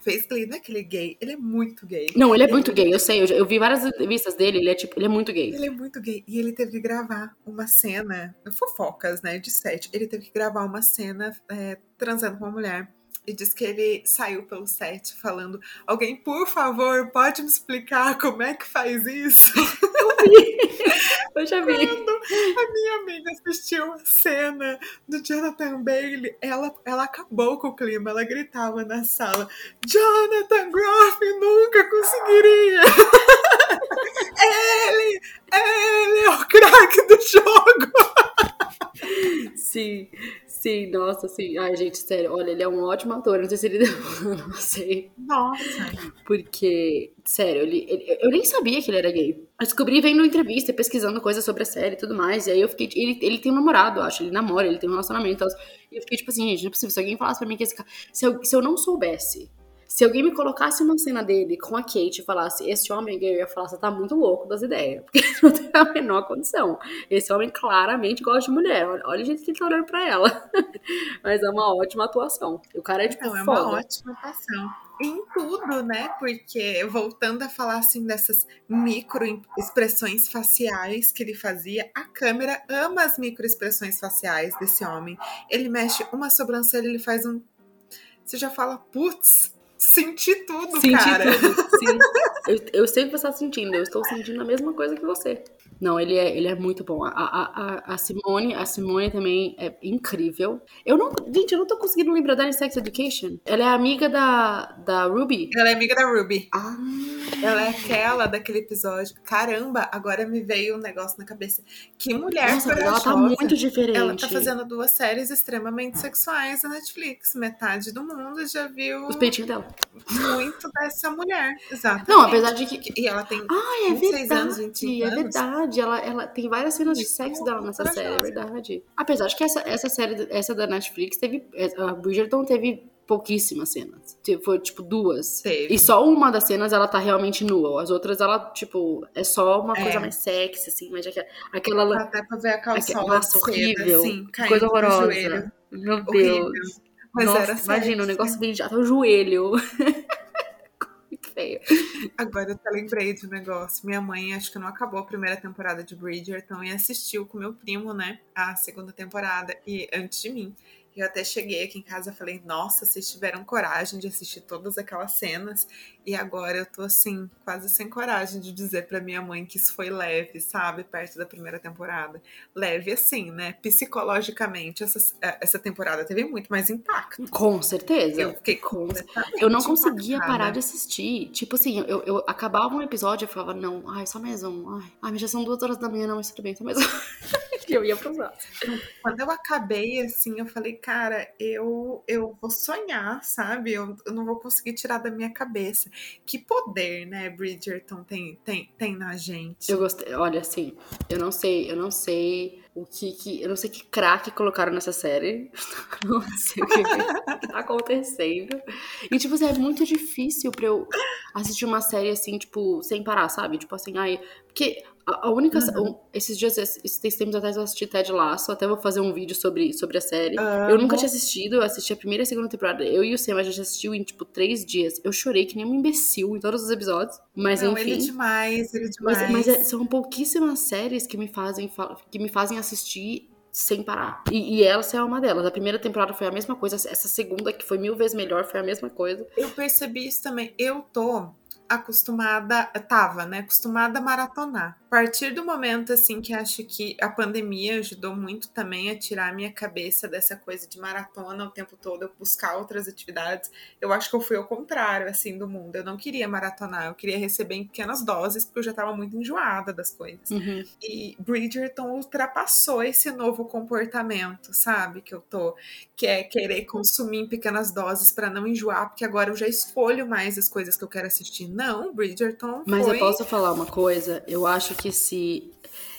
S2: fez não é aquele gay, ele é muito gay.
S1: Não, ele é muito gay, eu sei. Eu, eu vi várias entrevistas dele, ele é tipo, ele é muito gay.
S2: Ele é muito gay. E ele teve que gravar uma cena, fofocas, né, de set. Ele teve que gravar uma cena é, transando com uma mulher. E diz que ele saiu pelo set falando: Alguém, por favor, pode me explicar como é que faz isso? [LAUGHS] [LAUGHS]
S1: Eu já vi.
S2: A minha amiga assistiu a cena do Jonathan Bailey. Ela, ela acabou com o clima. Ela gritava na sala: Jonathan Groff nunca conseguiria! [LAUGHS] ele! Ele é o craque do jogo!
S1: Sim, sim, nossa, sim. Ai, gente, sério, olha, ele é um ótimo ator. Não sei se ele [LAUGHS] deu. Não sei.
S2: Nossa!
S1: Porque, sério, ele, ele- eu nem sabia que ele era gay. Eu descobri vendo entrevista, pesquisando coisas sobre a série e tudo mais. E aí eu fiquei. Ele, ele tem um namorado, acho. Ele namora, ele tem um relacionamento. e. E eu fiquei tipo assim, gente, não é possível. Se alguém falasse pra mim que esse cara. Se eu, se eu não soubesse. Se alguém me colocasse uma cena dele com a Kate e falasse, esse homem gay, eu ia falar, você tá muito louco das ideias. [LAUGHS] Porque não tem a menor condição. Esse homem claramente gosta de mulher. Olha, o jeito que ele tá olhando pra ela. [LAUGHS] Mas é uma ótima atuação. O cara é tipo
S2: Não, é
S1: foda.
S2: uma ótima atuação. Em tudo, né? Porque voltando a falar assim dessas micro expressões faciais que ele fazia, a câmera ama as micro expressões faciais desse homem. Ele mexe uma sobrancelha, ele faz um. Você já fala, putz, senti tudo,
S1: Senti
S2: cara.
S1: tudo. Sim. [LAUGHS] Eu, eu sei o que você tá sentindo. Eu estou sentindo a mesma coisa que você. Não, ele é, ele é muito bom. A, a, a, Simone, a Simone também é incrível. Eu não, gente, eu não tô conseguindo lembrar dela em Sex Education. Ela é amiga da, da Ruby.
S2: Ela é amiga da Ruby.
S1: Ah,
S2: Ela é aquela daquele episódio. Caramba, agora me veio um negócio na cabeça. Que mulher
S1: nossa, mas ela
S2: corajosa.
S1: tá muito diferente.
S2: Ela tá fazendo duas séries extremamente sexuais na Netflix. Metade do mundo já viu
S1: Os peitinhos dela.
S2: muito dessa mulher. Exato.
S1: Não, apesar de que.
S2: E ela tem.
S1: Ah, é
S2: 26
S1: verdade.
S2: anos, 25
S1: é
S2: anos.
S1: verdade. Ela, ela tem várias cenas de sexo dela nessa série, é verdade. Apesar de que essa, essa série, essa da Netflix, teve. A Bridgerton teve pouquíssimas cenas. Foi tipo duas.
S2: Teve.
S1: E só uma das cenas ela tá realmente nua. As outras ela, tipo, é só uma
S2: É.
S1: coisa mais sexy, assim, mas aquela. aquela
S2: Até pra ver a calçola
S1: nossa, horrível.
S2: assim,
S1: coisa horrorosa. Meu
S2: Horrível.
S1: Deus.
S2: Mas
S1: Nossa, imagina, o
S2: sexy.
S1: negócio bem até o joelho. [LAUGHS] Feio.
S2: Agora eu até lembrei de um negócio. Minha mãe, acho que não acabou a primeira temporada de Bridgerton e assistiu com meu primo, né? A segunda temporada. E antes de mim. Eu até cheguei aqui em casa e falei, nossa, vocês tiveram coragem de assistir todas aquelas cenas. E agora eu tô assim, quase sem coragem de dizer pra minha mãe que isso foi leve, sabe? Perto da primeira temporada. Leve assim, né? Psicologicamente, essa, essa temporada teve muito mais impacto.
S1: Com certeza.
S2: Eu fiquei
S1: Com Eu não conseguia
S2: impactada.
S1: parar de assistir. Tipo assim, eu, eu acabava um episódio e eu falava, não, ai, só mais um. Ai, ai, mas já são duas horas da manhã, não, mas tudo bem, só mais um. [LAUGHS] e eu ia pro próximo.
S2: Quando eu acabei, assim, eu falei, cara, eu, eu vou sonhar, sabe? Eu, eu não vou conseguir tirar da minha cabeça. Que poder, né, Bridgerton tem, tem, tem na gente.
S1: Eu gostei, olha, assim, eu não sei, eu não sei o que, que eu não sei que craque colocaram nessa série. [LAUGHS] não sei o que, que tá acontecendo. E, tipo assim, é muito difícil pra eu assistir uma série assim, tipo, sem parar, sabe? Tipo assim, ai. Porque a, a única.
S2: Uhum.
S1: um- esses dias, esses, tempos atrás eu assisti Ted Lasso, até vou fazer um vídeo sobre, sobre a série. Eu nunca tinha assistido, eu assisti a primeira e a segunda temporada. Eu e o Sam, a gente assistiu em, tipo, três dias. Eu chorei que nem um imbecil em todos os episódios. Mas,
S2: Não,
S1: enfim.
S2: ele é demais, ele é demais.
S1: Mas, mas é- são pouquíssimas séries que me fazem fa- que me fazem assistir sem parar. E, e essa é uma delas. A primeira temporada foi a mesma coisa, essa segunda, que foi mil vezes melhor, foi a mesma coisa.
S2: Eu percebi isso também. Eu tô acostumada, tava, né, acostumada a maratonar. A partir do momento, assim, que acho que a pandemia ajudou muito também a tirar a minha cabeça dessa coisa de maratona o tempo todo, eu buscar outras atividades, eu acho que eu fui ao contrário, assim, do mundo. Eu não queria maratonar, eu queria receber em pequenas doses, porque eu já tava muito enjoada das coisas.
S1: Uhum.
S2: E Bridgerton ultrapassou esse novo comportamento, sabe? Que eu tô, que é querer consumir em pequenas doses pra não enjoar, porque agora eu já escolho mais as coisas que eu quero assistir. Não, Bridgerton
S1: Mas
S2: foi...
S1: eu posso falar uma coisa? Eu acho que se.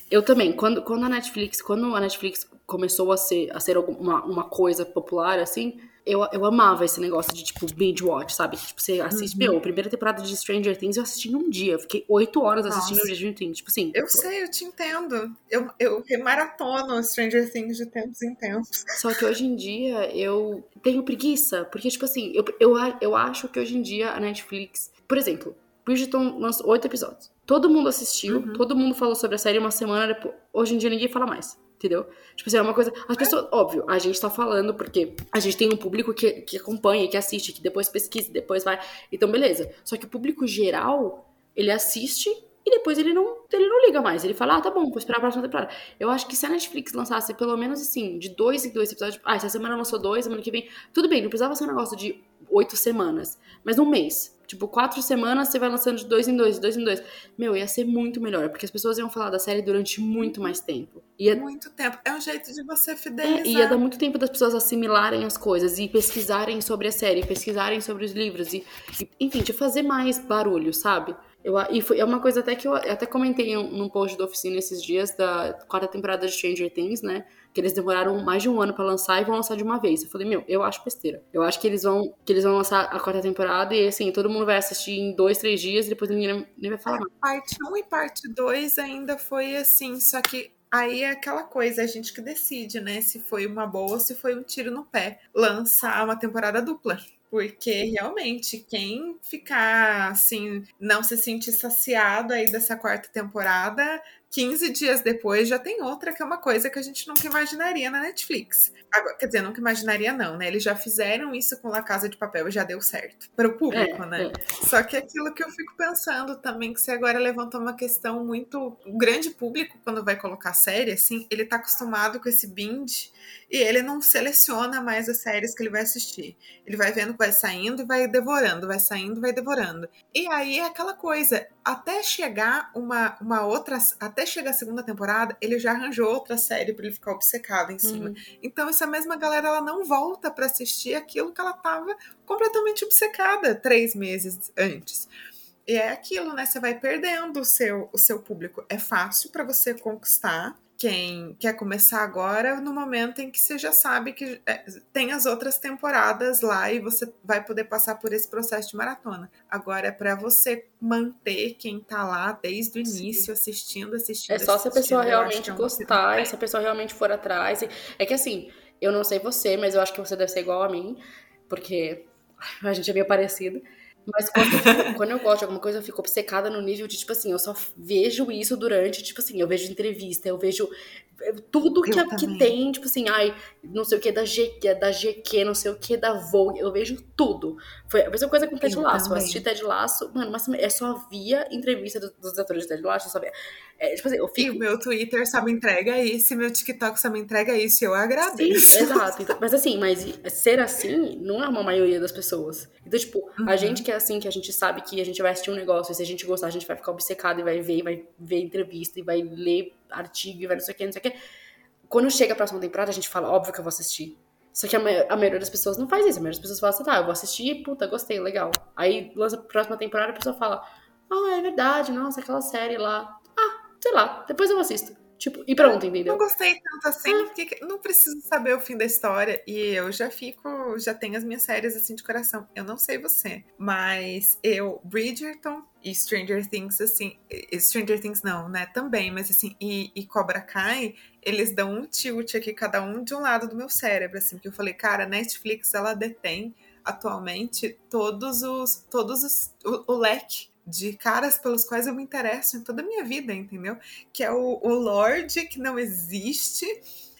S1: Eu também, quando, quando a Netflix, quando a Netflix começou a ser, a ser alguma, uma coisa popular, assim, eu, eu amava esse negócio de, tipo, binge watch, sabe? Que, tipo, você assiste,
S2: Uhum.
S1: meu, a primeira temporada de Stranger Things eu assisti em um dia. Eu fiquei oito horas assistindo
S2: Nossa.
S1: Stranger Things. Tipo assim.
S2: Eu sei, eu te entendo. Eu, eu remaratono Stranger Things de tempos em tempos. [LAUGHS]
S1: Só que hoje em dia eu tenho preguiça. Porque, tipo assim, eu, eu, eu acho que hoje em dia a Netflix. Por exemplo, Bridgerton lançou oito episódios. Todo mundo assistiu,
S2: Uhum.
S1: todo mundo falou sobre a série uma semana depois. Hoje em dia ninguém fala mais. Entendeu? Tipo assim, é uma coisa. As pessoas, óbvio, a gente tá falando porque a gente tem um público que, que acompanha, que assiste, que depois pesquisa, depois vai. Então, beleza. Só que o público geral, ele assiste e depois ele não, ele não liga mais. Ele fala, ah, tá bom, vou esperar a próxima temporada. Eu acho que se a Netflix lançasse pelo menos assim, de dois em dois episódios, ah, essa semana lançou dois, semana que vem, tudo bem, não precisava ser um negócio de oito semanas, mas um mês. Tipo, quatro semanas você vai lançando de dois em dois, de dois em dois. Meu, ia ser muito melhor, porque as pessoas iam falar da série durante muito mais tempo. Ia,
S2: Muito tempo. É um jeito de você
S1: é,
S2: fidelizar.
S1: ia dar muito tempo das pessoas assimilarem as coisas e pesquisarem sobre a série, pesquisarem sobre os livros e, e, enfim, de fazer mais barulho, sabe? Eu, e foi, é uma coisa até que eu, eu até comentei num post da oficina esses dias da quarta temporada de Stranger Things, né? Que eles demoraram mais de um ano para lançar e vão lançar de uma vez. Eu falei, meu, eu acho besteira. Eu acho que eles vão que eles vão lançar a quarta temporada e assim, todo mundo vai assistir em dois, três dias e depois ninguém nem vai falar mais.
S2: Parte 1 e parte 2 ainda foi assim, só que Aí é aquela coisa, a gente que decide, né? Se foi uma boa ou se foi um tiro no pé. Lançar uma temporada dupla. Porque realmente, quem ficar assim, não se sentir saciado aí dessa quarta temporada, 15 dias depois já tem outra que é uma coisa que a gente nunca imaginaria na Netflix. Agora, quer dizer, nunca imaginaria não, né? Eles já fizeram isso com La Casa de Papel e já deu certo para o público, é, né? É. Só que é aquilo que eu fico pensando também que você agora levantou uma questão muito o grande público quando vai colocar série assim, ele tá acostumado com esse binge e ele não seleciona mais as séries que ele vai assistir. Ele vai vendo que vai saindo e vai devorando, vai saindo e vai devorando. E aí é aquela coisa, até chegar uma, uma outra, até chegar a segunda temporada, ele já arranjou outra série para ele ficar obcecado em cima. Uhum. Então essa mesma galera ela não volta para assistir aquilo que ela tava completamente obcecada três meses antes. E é aquilo, né? Você vai perdendo o seu, o seu público. É fácil para você conquistar, quem quer começar agora, no momento em que você já sabe que é, tem as outras temporadas lá e você vai poder passar por esse processo de maratona. Agora é para você manter quem tá lá desde o início, assistindo, assistindo.
S1: É só
S2: assistindo,
S1: se a pessoa realmente é gostar, se a pessoa realmente for atrás. É que assim, eu não sei você, mas eu acho que você deve ser igual a mim, porque a gente é meio parecido. Mas quando, eu, quando eu gosto de alguma coisa, eu fico obcecada no nível de, tipo assim, eu só vejo isso durante, tipo assim, eu vejo entrevista, eu vejo tudo que, que tem, tipo assim, ai, não sei o que da, G, da GQ, não sei o que da Vogue, eu vejo tudo. Foi a mesma coisa com Ted Lasso. Eu assisti Ted Lasso, mano, mas é só via entrevista dos, dos atores de Ted Lasso, eu só via. É, tipo assim, eu fico...
S2: E o meu Twitter só me entrega isso, e meu TikTok só me entrega isso, e eu agradeço.
S1: Sim, exato. Então, mas assim, mas ser assim não é uma maioria das pessoas. Então, tipo, uhum. a gente que é assim, que a gente sabe que a gente vai assistir um negócio, e se a gente gostar, a gente vai ficar obcecado e vai ver, e vai ver entrevista, e vai ler artigo e vai não sei o que, não sei o que. Quando chega a próxima temporada, a gente fala, óbvio que eu vou assistir. Só que a, a maioria das pessoas não faz isso. A maioria das pessoas fala assim, tá, eu vou assistir, puta, gostei, legal. Aí lança a próxima temporada a pessoa fala, ah, é verdade, nossa, aquela série lá. Ah, sei lá, depois eu assisto. Tipo, e pronto, entendeu?
S2: Não gostei tanto assim, ah. porque não preciso saber o fim da história. E eu já fico, já tenho as minhas séries assim de coração. Eu não sei você, mas eu, Bridgerton e Stranger Things, assim, Stranger Things não, né? Também, mas assim, e, e Cobra Kai, eles dão um tilt aqui, cada um de um lado do meu cérebro, assim, porque eu falei, cara, Netflix, ela detém atualmente todos os, todos os, o, o leque de caras pelos quais eu me interesso em toda a minha vida, entendeu? Que é o, o Lorde, que não existe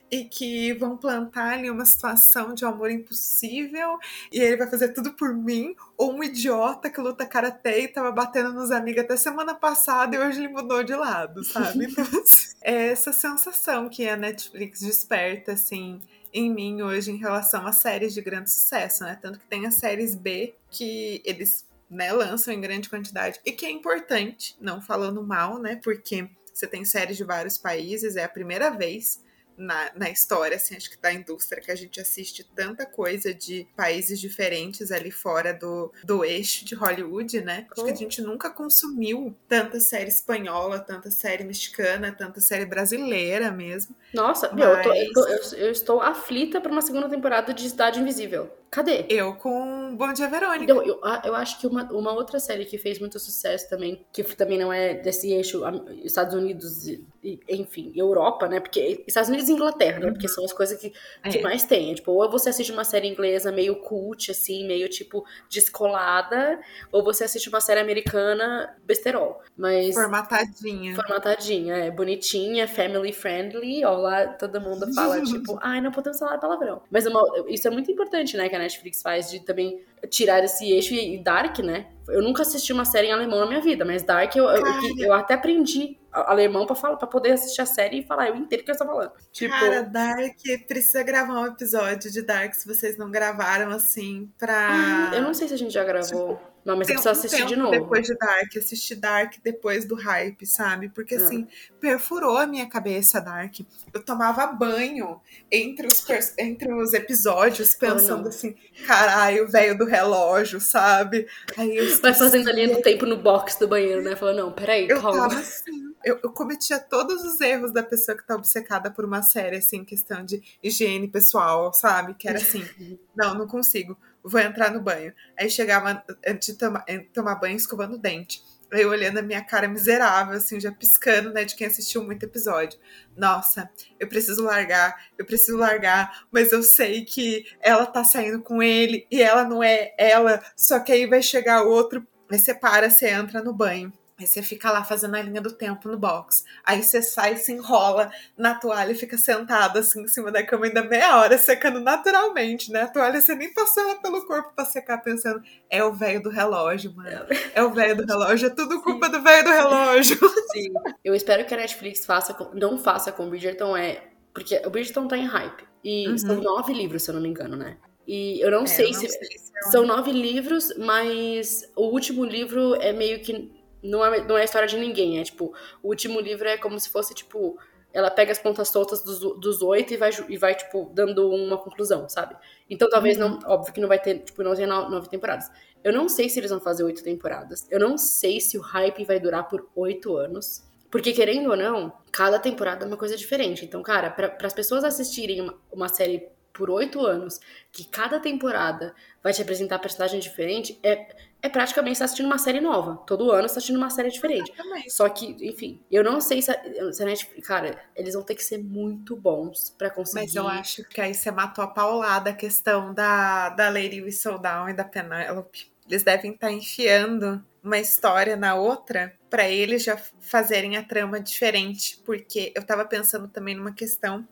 S2: e que vão plantar ali uma situação de um amor impossível e ele vai fazer tudo por mim, ou um idiota que luta karatê e tava batendo nos amigos até semana passada e hoje ele mudou de lado, sabe? Então, [LAUGHS] assim, é essa sensação que a Netflix desperta, assim, em mim hoje em relação a séries de grande sucesso, né? Tanto que tem as séries B que eles né, lançam em grande quantidade e que é importante, não falando mal, né, porque você tem séries de vários países, é a primeira vez na, na história, assim, acho que da indústria, que a gente assiste tanta coisa de países diferentes ali fora do, do eixo de Hollywood, né? Acho que a gente nunca consumiu tanta série espanhola, tanta série mexicana, tanta série brasileira mesmo.
S1: Nossa, Mas... eu, tô, eu, tô, eu, eu estou aflita para uma segunda temporada de Cidade Invisível. Cadê?
S2: Eu com Bom Dia Verônica.
S1: Então, eu, eu acho que uma, uma outra série que fez muito sucesso também, que também não é desse eixo Estados Unidos, e, enfim, Europa, né? Porque Estados Unidos e Inglaterra, né? Porque uhum. são as coisas que, que é. mais tem. Tipo, ou você assiste uma série inglesa meio cult, assim, meio tipo descolada, ou você assiste uma série americana besterol. Mas.
S2: Formatadinha.
S1: Formatadinha, é. Bonitinha, family friendly. Ó, lá todo mundo fala, [LAUGHS] tipo, ai, não podemos falar palavrão. Mas uma, isso é muito importante, né? Que Netflix faz de também tirar esse eixo e Dark, né? Eu nunca assisti uma série em alemão na minha vida, mas Dark eu, eu, eu até aprendi alemão pra, falar, pra poder assistir a série e falar eu inteiro que eu tô falando.
S2: Tipo... Cara, Dark, precisa gravar um episódio de Dark se vocês não gravaram assim pra.
S1: Ah, eu não sei se a gente já gravou.
S2: Tipo,
S1: Não, mas você precisa assistir de novo.
S2: Depois de Dark, assistir Dark depois do hype, sabe? Porque ah. assim, perfurou a minha cabeça, Dark. Eu tomava banho entre os, entre os episódios, pensando oh, assim, caralho, velho do relógio, sabe?
S1: Aí eu Vai fazendo a linha do tempo no box do banheiro, né? Falando, não, peraí,
S2: eu
S1: calma.
S2: Tava assim, eu, eu cometia todos os erros da pessoa que tá obcecada por uma série, assim, questão de higiene pessoal, sabe? Que era assim, [LAUGHS] não, não consigo vou entrar no banho. Aí chegava antes de tomar, tomar banho escovando o dente. Aí olhando a minha cara miserável, assim, já piscando, né, de quem assistiu muito episódio. Nossa, eu preciso largar, eu preciso largar, mas eu sei que ela tá saindo com ele e ela não é ela, só que aí vai chegar outro, aí você para, você entra no banho. Aí você fica lá fazendo a linha do tempo no box. Aí você sai, se enrola na toalha e fica sentado assim em cima da cama ainda meia hora, secando naturalmente, né? A toalha você nem passou ela pelo corpo pra secar, pensando, é o velho do relógio, mano. É o velho do relógio, é tudo culpa Sim. do velho do relógio. [LAUGHS]
S1: Sim. Eu espero que a Netflix faça, não faça com o Bridgerton, é. Porque o Bridgerton tá em hype. E uhum. são nove livros, se eu não me engano, né? E eu não, é, sei, eu não se... sei se. É são nove livros, mas o último livro é meio que não é, não é a história de ninguém. É tipo, o último livro é como se fosse, tipo, ela pega as pontas soltas dos, dos oito e vai, e vai, tipo, dando uma conclusão, sabe? Então talvez não. Uhum. Óbvio que não vai ter, tipo, não tenha nove temporadas. Eu não sei se eles vão fazer oito temporadas. Eu não sei se o hype vai durar por oito anos. Porque, querendo ou não, cada temporada é uma coisa diferente. Então, cara, para as pessoas assistirem uma, uma série por oito anos, que cada temporada vai te apresentar personagem diferente, é, é praticamente estar tá assistindo uma série nova. Todo ano você tá assistindo uma série diferente. Exatamente. Só que, enfim, eu não sei se a, se a Netflix. Cara, eles vão ter que ser muito bons para conseguir.
S2: Mas eu acho que aí você matou a paulada a questão da, da Lady Whistledown e da Penelope. Eles devem estar tá enfiando uma história na outra para eles já fazerem a trama diferente. Porque eu tava pensando também numa questão.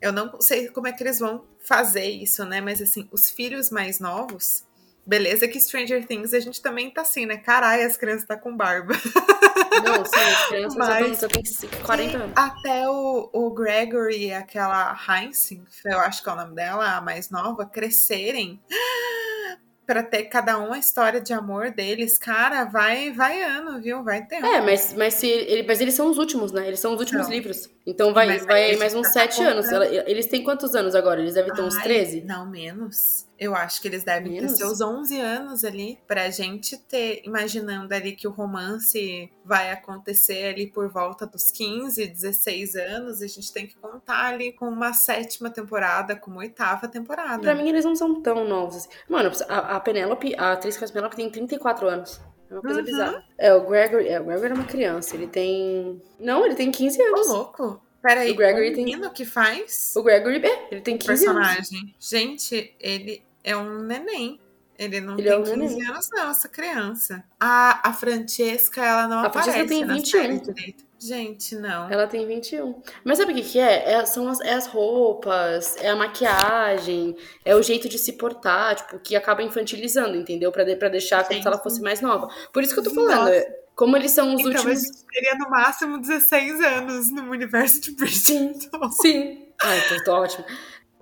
S2: Eu não sei como é que eles vão fazer isso, né? Mas assim, os filhos mais novos Beleza que Stranger Things a gente também tá assim, né? Caralho, as crianças tá com barba. [LAUGHS]
S1: Não, sim, as crianças Mas, já têm 40 anos.
S2: Até o, o Gregory e aquela Heinz, eu acho que é o nome dela, a mais nova, crescerem [GASPS] para ter cada um a história de amor deles, cara, vai vai ano, viu? Vai ter.
S1: É, mas, mas, se, ele, mas eles são os últimos, né? Eles são os últimos livros. Então vai, vai mais uns sete tá anos. Eles têm quantos anos agora? Eles devem ter Ai, uns 13?
S2: Não, menos. Eu acho que eles devem Menos? ter seus 11 anos ali, pra gente ter, imaginando ali que o romance vai acontecer ali por volta dos 15, 16 anos, a gente tem que contar ali com uma sétima temporada, com uma oitava temporada.
S1: Pra mim, eles não são tão novos assim. Mano, a, a Penélope, a atriz que faz Penélope tem 34 anos. É uma coisa uhum. bizarra. É, o Gregory, é, o Gregory é uma criança, ele tem... Não, ele tem 15 anos.
S2: Ô, louco. Peraí, o Gregory o menino tem... que faz?
S1: O Gregory, é, ele tem 15
S2: personagem.
S1: anos.
S2: Gente, ele é um neném. Ele não ele tem é um 15 neném. anos, não, essa criança. A, a Francesca, ela não a aparece. A Francesca tem 21. Gente, não.
S1: Ela tem 21. Mas sabe o que, que é? é são as, é as roupas, é a maquiagem, é o jeito de se portar, tipo, que acaba infantilizando, entendeu? Pra, de, pra deixar como se ela fosse mais nova. Por isso que eu tô falando. Nossa. Como eles são os
S2: então,
S1: últimos.
S2: Mas teria no máximo 16 anos no universo de Bridgerton.
S1: Sim. Sim. Ah, então tô ótimo.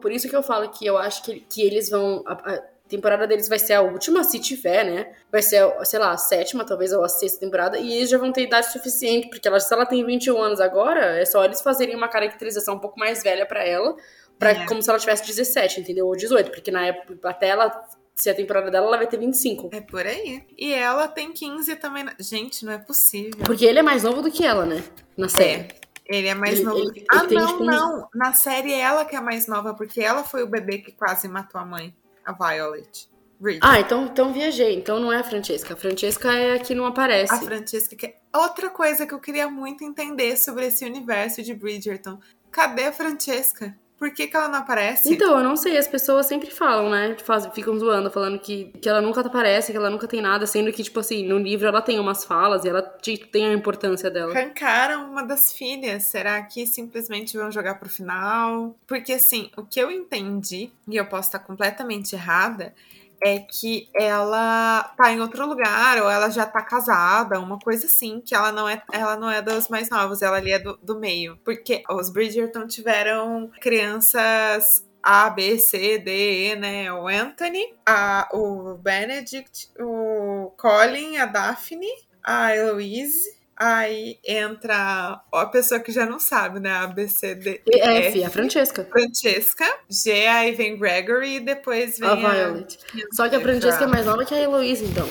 S1: Por isso que eu falo que eu acho que, que eles vão. A, a, temporada deles vai ser a última, se tiver, né? Vai ser, sei lá, a sétima, talvez, ou a sexta temporada, e eles já vão ter idade suficiente, porque ela, se ela tem 21 anos agora, é só eles fazerem uma caracterização um pouco mais velha para ela, pra, é. como se ela tivesse 17, entendeu? Ou 18, porque na época, até ela se a temporada dela, ela vai ter 25.
S2: É por aí. E ela tem 15 também. Gente, não é possível.
S1: Porque ele é mais novo do que ela, né? Na série.
S2: É. Ele é mais ele, novo. Ele, ele ah, não, tipo, não. Na série é ela que é mais nova, porque ela foi o bebê que quase matou a mãe, a Violet.
S1: Reed. Ah, então, então viajei. Então não é a Francesca. A Francesca é a que não aparece.
S2: A Francesca que é outra coisa que eu queria muito entender sobre esse universo de Bridgerton. Cadê a Francesca? Por que, que ela não aparece?
S1: Então, eu não sei, as pessoas sempre falam, né? Faz, ficam zoando, falando que, que ela nunca aparece, que ela nunca tem nada, sendo que, tipo assim, no livro ela tem umas falas e ela tem a importância dela.
S2: Arrancaram uma das filhas. Será que simplesmente vão jogar pro final? Porque, assim, o que eu entendi, e eu posso estar completamente errada, é que ela tá em outro lugar, ou ela já tá casada, uma coisa assim, que ela não é, ela não é das mais novas, ela ali é do, do meio. Porque os Bridgerton tiveram crianças a, B, C, D, E, né? O Anthony, a, o Benedict, o Colin, a Daphne, a Eloise, Aí entra a pessoa que já não sabe, né? A B, C, D,
S1: E F, a Francesca.
S2: Francesca. G, aí vem Gregory e depois vem
S1: A Violet. Só que a Francesca é mais nova que a Heloise, então.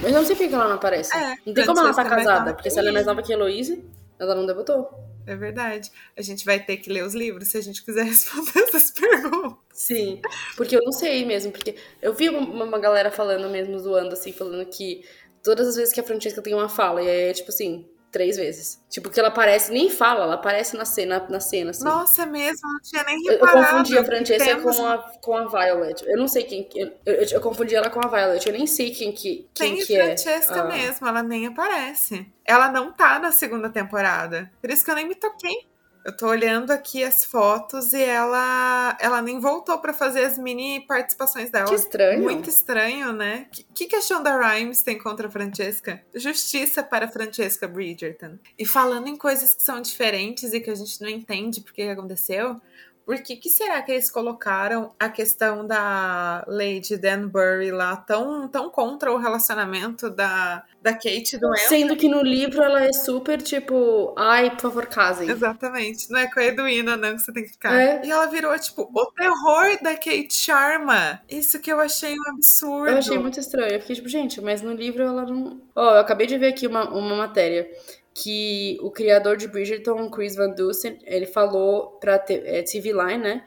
S1: Mas eu não sei por que ela não aparece.
S2: É,
S1: não tem como ela tá
S2: é
S1: casada, porque
S2: que
S1: se ela é mais nova que a Heloise, ela não debutou.
S2: É verdade. A gente vai ter que ler os livros se a gente quiser [LAUGHS] responder essas perguntas.
S1: Sim. Porque eu não sei mesmo, porque eu vi uma, uma galera falando mesmo, zoando, assim, falando que todas as vezes que a Francesca tem uma fala, e aí é tipo assim, três vezes. Tipo, que ela aparece, nem fala, ela aparece na cena, na cena assim.
S2: Nossa, é mesmo, não tinha nem
S1: Eu, eu
S2: reparado.
S1: confundi a Francesca
S2: Temos-
S1: com, a, com a Violet. Eu não sei quem. Eu, eu, eu confundi ela com a Violet. Eu nem sei quem que, quem
S2: Tem
S1: que é.
S2: Francesca
S1: a-
S2: mesmo, ela nem aparece. Ela não tá na segunda temporada. Por isso que eu nem me toquei. Eu tô olhando aqui as fotos e ela ela nem voltou pra fazer as mini participações dela.
S1: Que estranho.
S2: Muito estranho, né? O que, que a Shonda Rhimes tem contra a Francesca? Justiça para Francesca Bridgerton. E falando em coisas que são diferentes e que a gente não entende porque que aconteceu, por que, que será que eles colocaram a questão da Lady Danbury lá tão, tão contra o relacionamento da, da Kate e do Anthony?
S1: Sendo que no livro ela é super tipo, ai, por favor, casem.
S2: Exatamente. Não é com a Edwina, não, que você tem que ficar.
S1: É.
S2: E ela virou, tipo, o terror da Kate Sharma. Isso que eu achei um absurdo.
S1: Eu achei muito estranho. Eu fiquei tipo, gente, mas no livro ela não. Ó, eu acabei de ver aqui uma, uma matéria que o criador de Bridgerton, Chris Van Dusen, ele falou pra te- é, TV Line, né?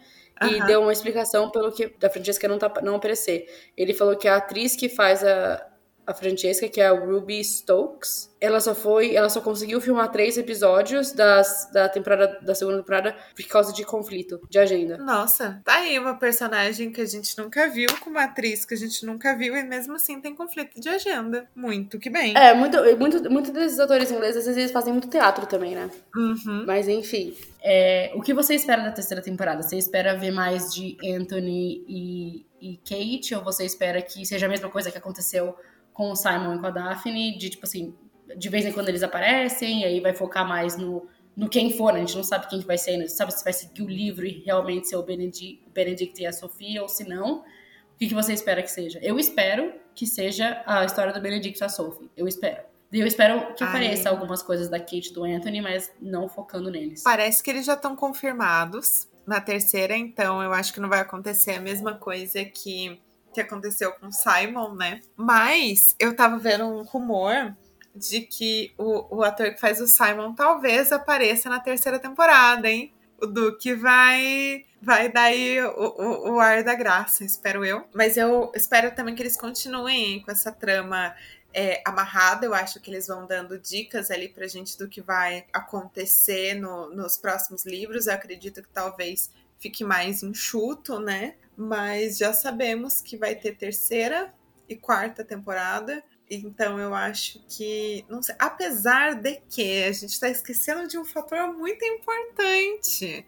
S1: E deu uma explicação pelo que da Francesca não, tá, não aparecer. Ele falou que a atriz que faz a, a Francesca, que é a Ruby Stokes, ela só foi, ela só conseguiu filmar três episódios das, da temporada da segunda temporada por causa de conflito de agenda.
S2: Nossa, tá aí uma personagem que a gente nunca viu, com uma atriz que a gente nunca viu, e mesmo assim tem conflito de agenda. Muito que bem.
S1: É, muito, muito, muito desses atores ingleses, às vezes fazem muito teatro também, né?
S2: Uhum.
S1: Mas enfim. É, o que você espera da terceira temporada? Você espera ver mais de Anthony e, e Kate? Ou você espera que seja a mesma coisa que aconteceu com o Simon e com a Daphne? De tipo assim, de vez em quando eles aparecem, e aí vai focar mais no, no quem for, né? A gente não sabe quem que vai ser, não sabe se vai seguir o livro e realmente ser o Benedict, Benedict e a Sofia, ou se não. O que, que você espera que seja? Eu espero que seja a história do Benedict e a Sophie. Eu espero. Eu espero que
S2: Ai.
S1: apareça algumas coisas da Kate do Anthony, mas não focando neles.
S2: Parece que eles já estão confirmados na terceira, então eu acho que não vai acontecer a mesma coisa que, que aconteceu com o Simon, né? Mas eu tava vendo um rumor de que o, o ator que faz o Simon talvez apareça na terceira temporada, hein? O Duke vai vai dar aí o, o, o ar da graça, espero eu. Mas eu espero também que eles continuem com essa trama é, amarrada. Eu acho que eles vão dando dicas ali pra gente do que vai acontecer no- nos próximos livros. Eu acredito que talvez fique mais enxuto, né? Mas já sabemos que vai ter terceira e quarta temporada. Então eu acho que. Não sei, apesar de que a gente tá esquecendo de um fator muito importante.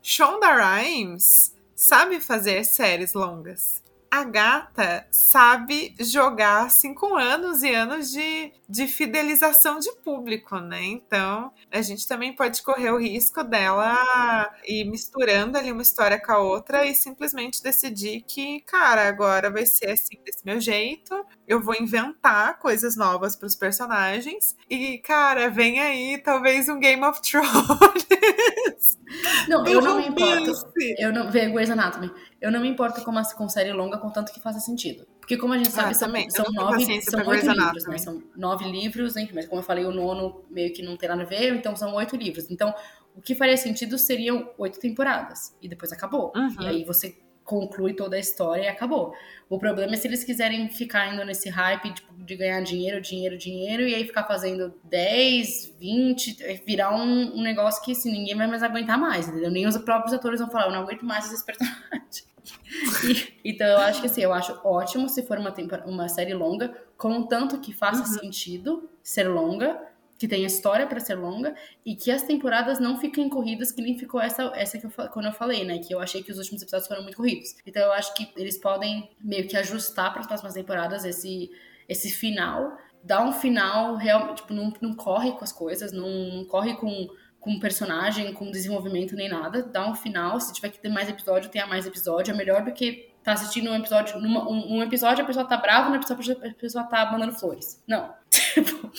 S2: Shonda Rhimes sabe fazer séries longas. A gata sabe jogar com anos e anos de, de fidelização de público, né? Então a gente também pode correr o risco dela ir misturando ali uma história com a outra e simplesmente decidir que, cara, agora vai ser assim desse meu jeito. Eu vou inventar coisas novas para os personagens. E, cara, vem aí talvez um Game of Thrones. [LAUGHS]
S1: Não, eu não me importo. Eu não vejo Grey's Anatomy. Eu não me importo com, uma, com série longa, contanto que faça sentido. Porque como a gente sabe,
S2: Ah,
S1: são, são nove, são oito livros, né? São nove livros, enfim, mas como eu falei, o nono meio que não tem nada a ver, então são oito livros. Então, o que faria sentido seriam oito temporadas. E depois acabou.
S2: Uhum.
S1: E aí você conclui toda a história e acabou. O problema é se eles quiserem ficar indo nesse hype tipo, de ganhar dinheiro, dinheiro, dinheiro, e aí ficar fazendo 10, 20, virar um, um negócio que assim, ninguém vai mais aguentar mais, entendeu? Nem os próprios atores vão falar, eu não aguento mais esses personagens. [LAUGHS] E- então eu acho que assim, eu acho ótimo se for uma, uma série longa, contanto que faça sentido ser longa, que tenha história pra ser longa e que as temporadas não fiquem corridas que nem ficou essa, essa que eu, quando eu falei, né? Que eu achei que os últimos episódios foram muito corridos. Então eu acho que eles podem meio que ajustar para as próximas temporadas esse, esse final, dar um final real, tipo, não, não corre com as coisas, não, não corre com com personagem, com desenvolvimento nem nada, dá um final, se tiver que ter mais episódio, tenha mais episódio, é melhor do que tá assistindo um episódio, numa, um, um, episódio a pessoa tá brava, no episódio a pessoa tá mandando flores. Não. Tipo,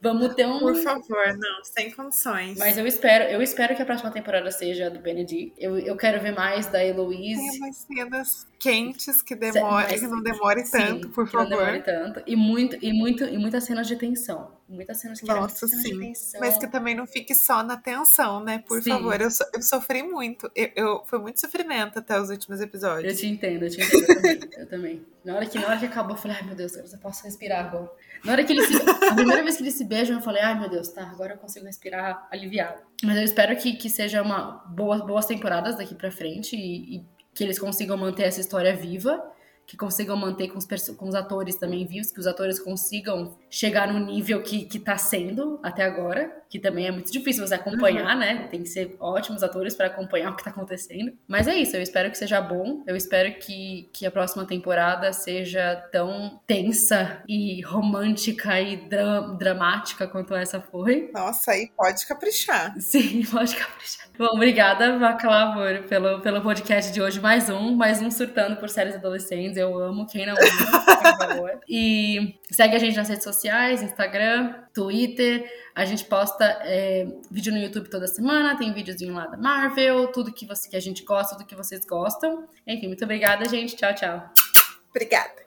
S1: vamos ter um.
S2: Por favor, não, sem condições.
S1: Mas eu espero, eu espero que a próxima temporada seja do Benedict. Eu, eu quero ver mais da Heloise.
S2: Tem umas cenas quentes que demore, que não demore sim, tanto, por favor.
S1: não demore tanto. E, muito, e, muito, e muitas cenas de tensão. Muitas cenas que
S2: Nossa, cenas sim. Mas que também não fique só na tensão, né? Por sim. favor. Eu, so, eu sofri muito. Eu, eu, foi muito sofrimento até os últimos episódios.
S1: Eu te entendo, eu te entendo. Eu também. eu também. Na hora, que, na hora que acabou, eu falei, ai meu Deus, eu posso respirar agora. Na hora que eles se... A primeira vez que eles se beijam, eu falei, ai meu Deus, tá, agora eu consigo respirar aliviado. Mas eu espero que, que seja uma boa, boas temporadas daqui pra frente e, e que eles consigam manter essa história viva que consigam manter com os, com os atores também vivos, que os atores consigam chegar no nível que, que tá sendo até agora, que também é muito difícil você acompanhar, uhum. né? Tem que ser ótimos atores para acompanhar [LAUGHS] o que tá acontecendo. Mas é isso, eu espero que seja bom, eu espero que, que a próxima temporada seja tão tensa e romântica e dra dramática quanto essa foi.
S2: Nossa, aí pode caprichar. [LAUGHS]
S1: Sim, pode caprichar. Bom, obrigada, Vaclavor, pelo, pelo podcast de hoje. Mais um, mais um surtando por séries adolescentes. Eu amo, quem não ama, por favor. [LAUGHS] E segue a gente nas redes sociais, Instagram, Twitter. A gente posta é, vídeo no YouTube toda semana, tem videozinho lá da Marvel, tudo que, você, que a gente gosta, tudo que vocês gostam. Enfim, muito obrigada, gente. Tchau, tchau.
S2: Obrigada.